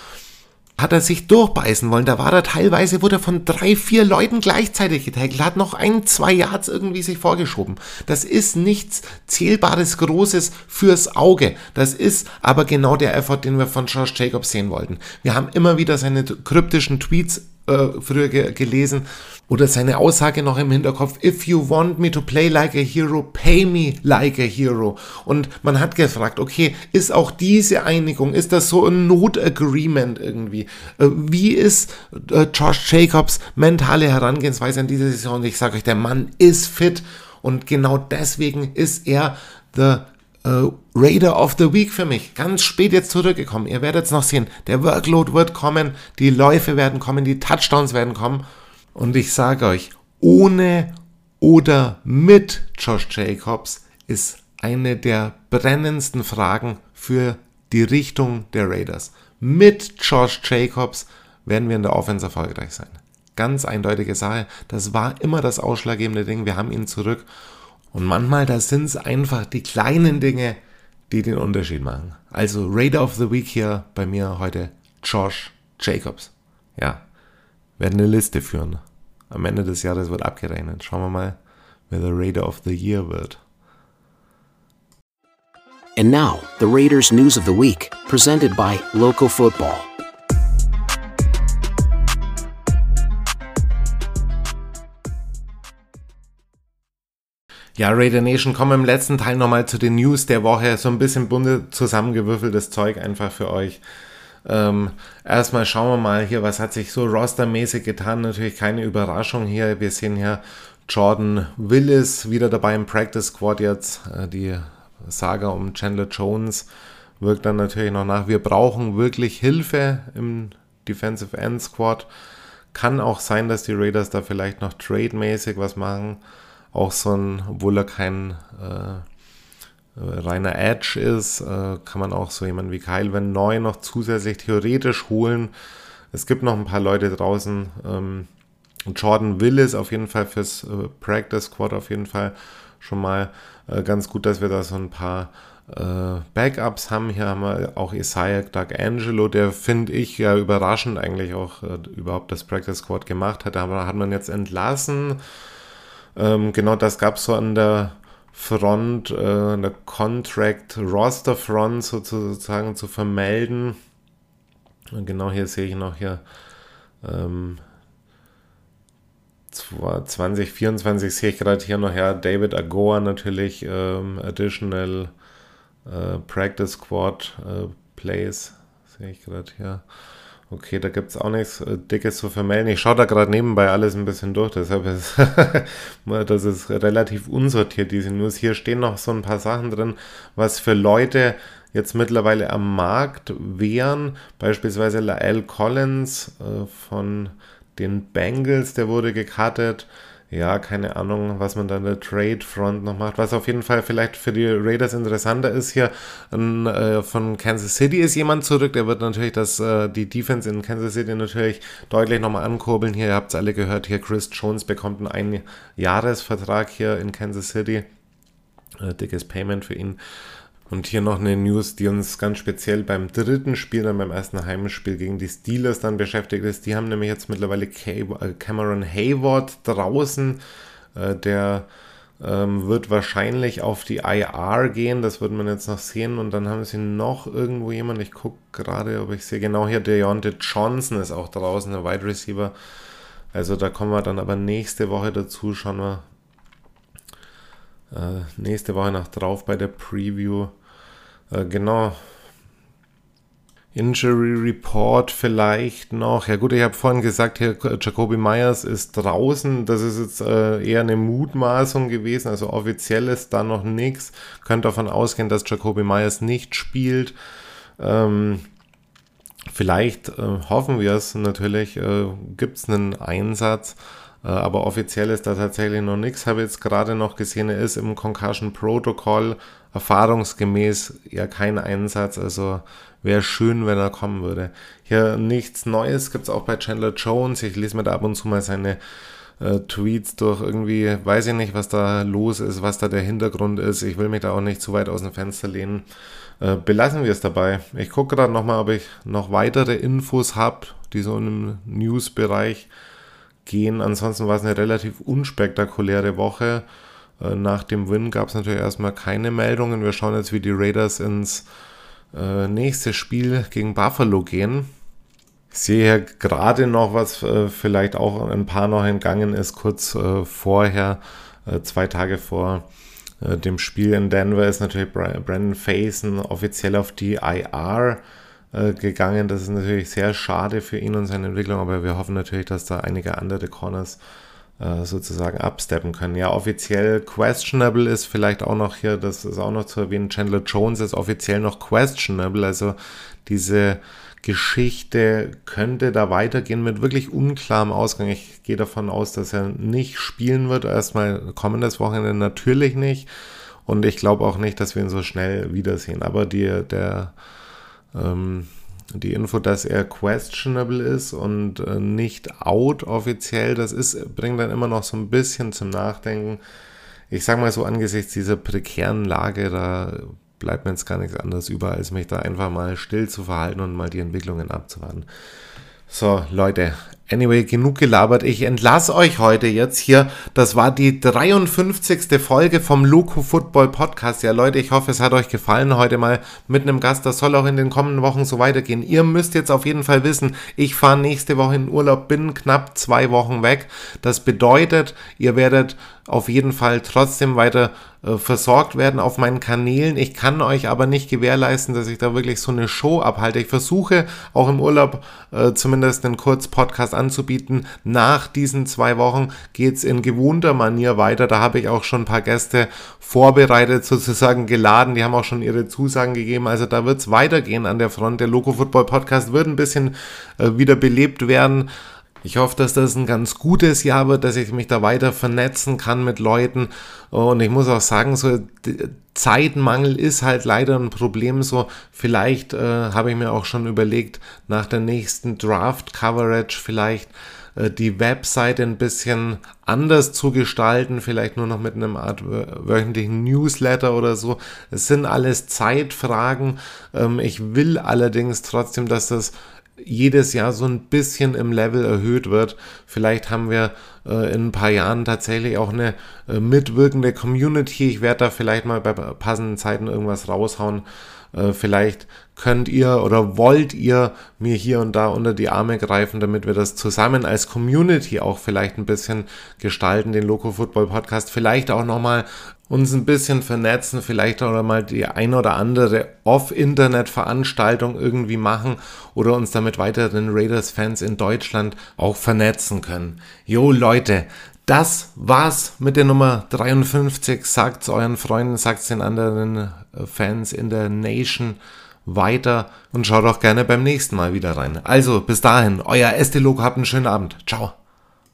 hat er sich durchbeißen wollen. Da war er teilweise, wurde er von drei, vier Leuten gleichzeitig getackelt, hat noch ein, zwei Yards irgendwie sich vorgeschoben. Das ist nichts Zählbares, Großes fürs Auge. Das ist aber genau der Effort, den wir von Josh Jacobs sehen wollten. Wir haben immer wieder seine kryptischen Tweets äh, früher ge gelesen oder seine Aussage noch im Hinterkopf, if you want me to play like a hero, pay me like a hero. Und man hat gefragt, okay, ist auch diese Einigung, ist das so ein Not-Agreement irgendwie? Äh, wie ist äh, Josh Jacobs mentale Herangehensweise an diese Saison? Ich sage euch, der Mann ist fit und genau deswegen ist er the Uh, Raider of the Week für mich. Ganz spät jetzt zurückgekommen. Ihr werdet es noch sehen. Der Workload wird kommen, die Läufe werden kommen, die Touchdowns werden kommen. Und ich sage euch, ohne oder mit Josh Jacobs ist eine der brennendsten Fragen für die Richtung der Raiders. Mit Josh Jacobs werden wir in der Offense erfolgreich sein. Ganz eindeutige Sache. Das war immer das ausschlaggebende Ding. Wir haben ihn zurück. Und manchmal, da sind es einfach die kleinen Dinge, die den Unterschied machen. Also Raider of the Week hier bei mir heute Josh Jacobs. Ja, werden eine Liste führen. Am Ende des Jahres wird abgerechnet. Schauen wir mal, wer der Raider of the Year wird. And now, the Raiders News of the Week, presented by Local Football. Ja, Raider Nation, kommen im letzten Teil nochmal zu den News der Woche. So ein bisschen bunte zusammengewürfeltes Zeug einfach für euch. Ähm, erstmal schauen wir mal hier, was hat sich so rostermäßig getan. Natürlich keine Überraschung hier. Wir sehen hier Jordan Willis wieder dabei im Practice Squad jetzt. Äh, die Saga um Chandler Jones wirkt dann natürlich noch nach. Wir brauchen wirklich Hilfe im Defensive End Squad. Kann auch sein, dass die Raiders da vielleicht noch trademäßig was machen. Auch so ein, obwohl er kein äh, reiner Edge ist, äh, kann man auch so jemanden wie Kyle Van Neu noch zusätzlich theoretisch holen. Es gibt noch ein paar Leute draußen. Ähm, Jordan Willis auf jeden Fall fürs äh, Practice Squad auf jeden Fall schon mal äh, ganz gut, dass wir da so ein paar Backups haben. Hier haben wir auch Isaiah Doug Angelo, der finde ich ja überraschend eigentlich auch überhaupt das Practice Squad gemacht hat. Aber hat man jetzt entlassen. Ähm, genau das gab es so an der Front, äh, eine Contract Roster Front sozusagen zu vermelden. Und genau hier sehe ich noch hier ähm, 2024 sehe ich gerade hier noch ja David Agoa natürlich ähm, additional äh, Practice Squad äh, Plays sehe ich gerade hier. Okay, da gibt es auch nichts äh, Dickes zu vermelden. Ich schaue da gerade nebenbei alles ein bisschen durch, deshalb ist das ist relativ unsortiert, diese News. Hier stehen noch so ein paar Sachen drin, was für Leute jetzt mittlerweile am Markt wären. Beispielsweise Lael Collins äh, von den Bengals, der wurde gekartet ja, keine Ahnung, was man da in der Trade Front noch macht. Was auf jeden Fall vielleicht für die Raiders interessanter ist hier, ein, äh, von Kansas City ist jemand zurück, der wird natürlich das, äh, die Defense in Kansas City natürlich deutlich nochmal ankurbeln. Hier, ihr habt es alle gehört, hier Chris Jones bekommt einen Einjahresvertrag hier in Kansas City. Äh, dickes Payment für ihn. Und hier noch eine News, die uns ganz speziell beim dritten Spiel, dann beim ersten Heimspiel gegen die Steelers dann beschäftigt ist. Die haben nämlich jetzt mittlerweile äh, Cameron Hayward draußen. Äh, der ähm, wird wahrscheinlich auf die IR gehen. Das wird man jetzt noch sehen. Und dann haben sie noch irgendwo jemand. Ich gucke gerade, ob ich sehe. Genau hier, Deontay Johnson ist auch draußen, der Wide Receiver. Also da kommen wir dann aber nächste Woche dazu. Schauen wir äh, nächste Woche noch drauf bei der Preview. Äh, genau. Injury Report vielleicht noch. Ja gut, ich habe vorhin gesagt, hier Jacoby Myers ist draußen. Das ist jetzt äh, eher eine Mutmaßung gewesen. Also offiziell ist da noch nichts. Könnt davon ausgehen, dass Jacoby Myers nicht spielt. Ähm, vielleicht äh, hoffen wir es natürlich. Äh, Gibt es einen Einsatz? Äh, aber offiziell ist da tatsächlich noch nichts. Habe jetzt gerade noch gesehen, er ist im Concussion Protocol erfahrungsgemäß ja kein Einsatz. Also wäre schön, wenn er kommen würde. Hier nichts Neues gibt es auch bei Chandler Jones. Ich lese mir da ab und zu mal seine äh, Tweets durch. Irgendwie weiß ich nicht, was da los ist, was da der Hintergrund ist. Ich will mich da auch nicht zu weit aus dem Fenster lehnen. Äh, belassen wir es dabei. Ich gucke gerade nochmal, ob ich noch weitere Infos habe, die so im News-Bereich gehen. Ansonsten war es eine relativ unspektakuläre Woche. Äh, nach dem Win gab es natürlich erstmal keine Meldungen. Wir schauen jetzt, wie die Raiders ins äh, nächste Spiel gegen Buffalo gehen. Ich sehe hier gerade noch, was äh, vielleicht auch ein paar noch entgangen ist, kurz vorher, zwei Tage vor dem Spiel in Denver, ist natürlich Brandon Faison offiziell auf die IR gegangen. Das ist natürlich sehr schade für ihn und seine Entwicklung, aber wir hoffen natürlich, dass da einige andere Corners äh, sozusagen absteppen können. Ja, offiziell questionable ist vielleicht auch noch hier, das ist auch noch zu erwähnen, Chandler Jones ist offiziell noch questionable, also diese Geschichte könnte da weitergehen mit wirklich unklarem Ausgang. Ich gehe davon aus, dass er nicht spielen wird. Erstmal kommendes Wochenende natürlich nicht. Und ich glaube auch nicht, dass wir ihn so schnell wiedersehen. Aber die, der ähm, die Info, dass er questionable ist und äh, nicht out offiziell, das ist, bringt dann immer noch so ein bisschen zum Nachdenken. Ich sage mal so, angesichts dieser prekären Lage, da bleibt mir jetzt gar nichts anderes über, als mich da einfach mal still zu verhalten und mal die Entwicklungen abzuwarten. So, Leute, Anyway, genug gelabert. Ich entlasse euch heute jetzt hier. Das war die 53. Folge vom Loco Football Podcast. Ja, Leute, ich hoffe, es hat euch gefallen heute mal mit einem Gast. Das soll auch in den kommenden Wochen so weitergehen. Ihr müsst jetzt auf jeden Fall wissen, ich fahre nächste Woche in Urlaub, bin knapp zwei Wochen weg. Das bedeutet, ihr werdet auf jeden Fall trotzdem weiter äh, versorgt werden auf meinen Kanälen. Ich kann euch aber nicht gewährleisten, dass ich da wirklich so eine Show abhalte. Ich versuche auch im Urlaub äh, zumindest einen Kurz-Podcast anzubieten. Nach diesen zwei Wochen geht's in gewohnter Manier weiter. Da habe ich auch schon ein paar Gäste vorbereitet, sozusagen geladen. Die haben auch schon ihre Zusagen gegeben. Also da wird's weitergehen an der Front. Der Loco Football Podcast wird ein bisschen äh, wieder belebt werden. Ich hoffe, dass das ein ganz gutes Jahr wird, dass ich mich da weiter vernetzen kann mit Leuten. Und ich muss auch sagen, so Zeitmangel ist halt leider ein Problem. So vielleicht äh, habe ich mir auch schon überlegt, nach der nächsten Draft Coverage vielleicht äh, die Webseite ein bisschen anders zu gestalten, vielleicht nur noch mit einem Art wöchentlichen Newsletter oder so. Es sind alles Zeitfragen. Ähm, ich will allerdings trotzdem, dass das jedes Jahr so ein bisschen im Level erhöht wird. Vielleicht haben wir äh, in ein paar Jahren tatsächlich auch eine äh, mitwirkende Community. Ich werde da vielleicht mal bei passenden Zeiten irgendwas raushauen. Äh, vielleicht könnt ihr oder wollt ihr mir hier und da unter die Arme greifen, damit wir das zusammen als Community auch vielleicht ein bisschen gestalten, den Loco Football Podcast. Vielleicht auch nochmal uns ein bisschen vernetzen, vielleicht auch mal die ein oder andere Off-Internet-Veranstaltung irgendwie machen oder uns damit weiteren Raiders-Fans in Deutschland auch vernetzen können. Jo Leute, das war's mit der Nummer 53. Sagt's euren Freunden, sagt's den anderen äh, Fans in der Nation weiter und schaut auch gerne beim nächsten Mal wieder rein. Also bis dahin, euer Estelo, habt einen schönen Abend. Ciao.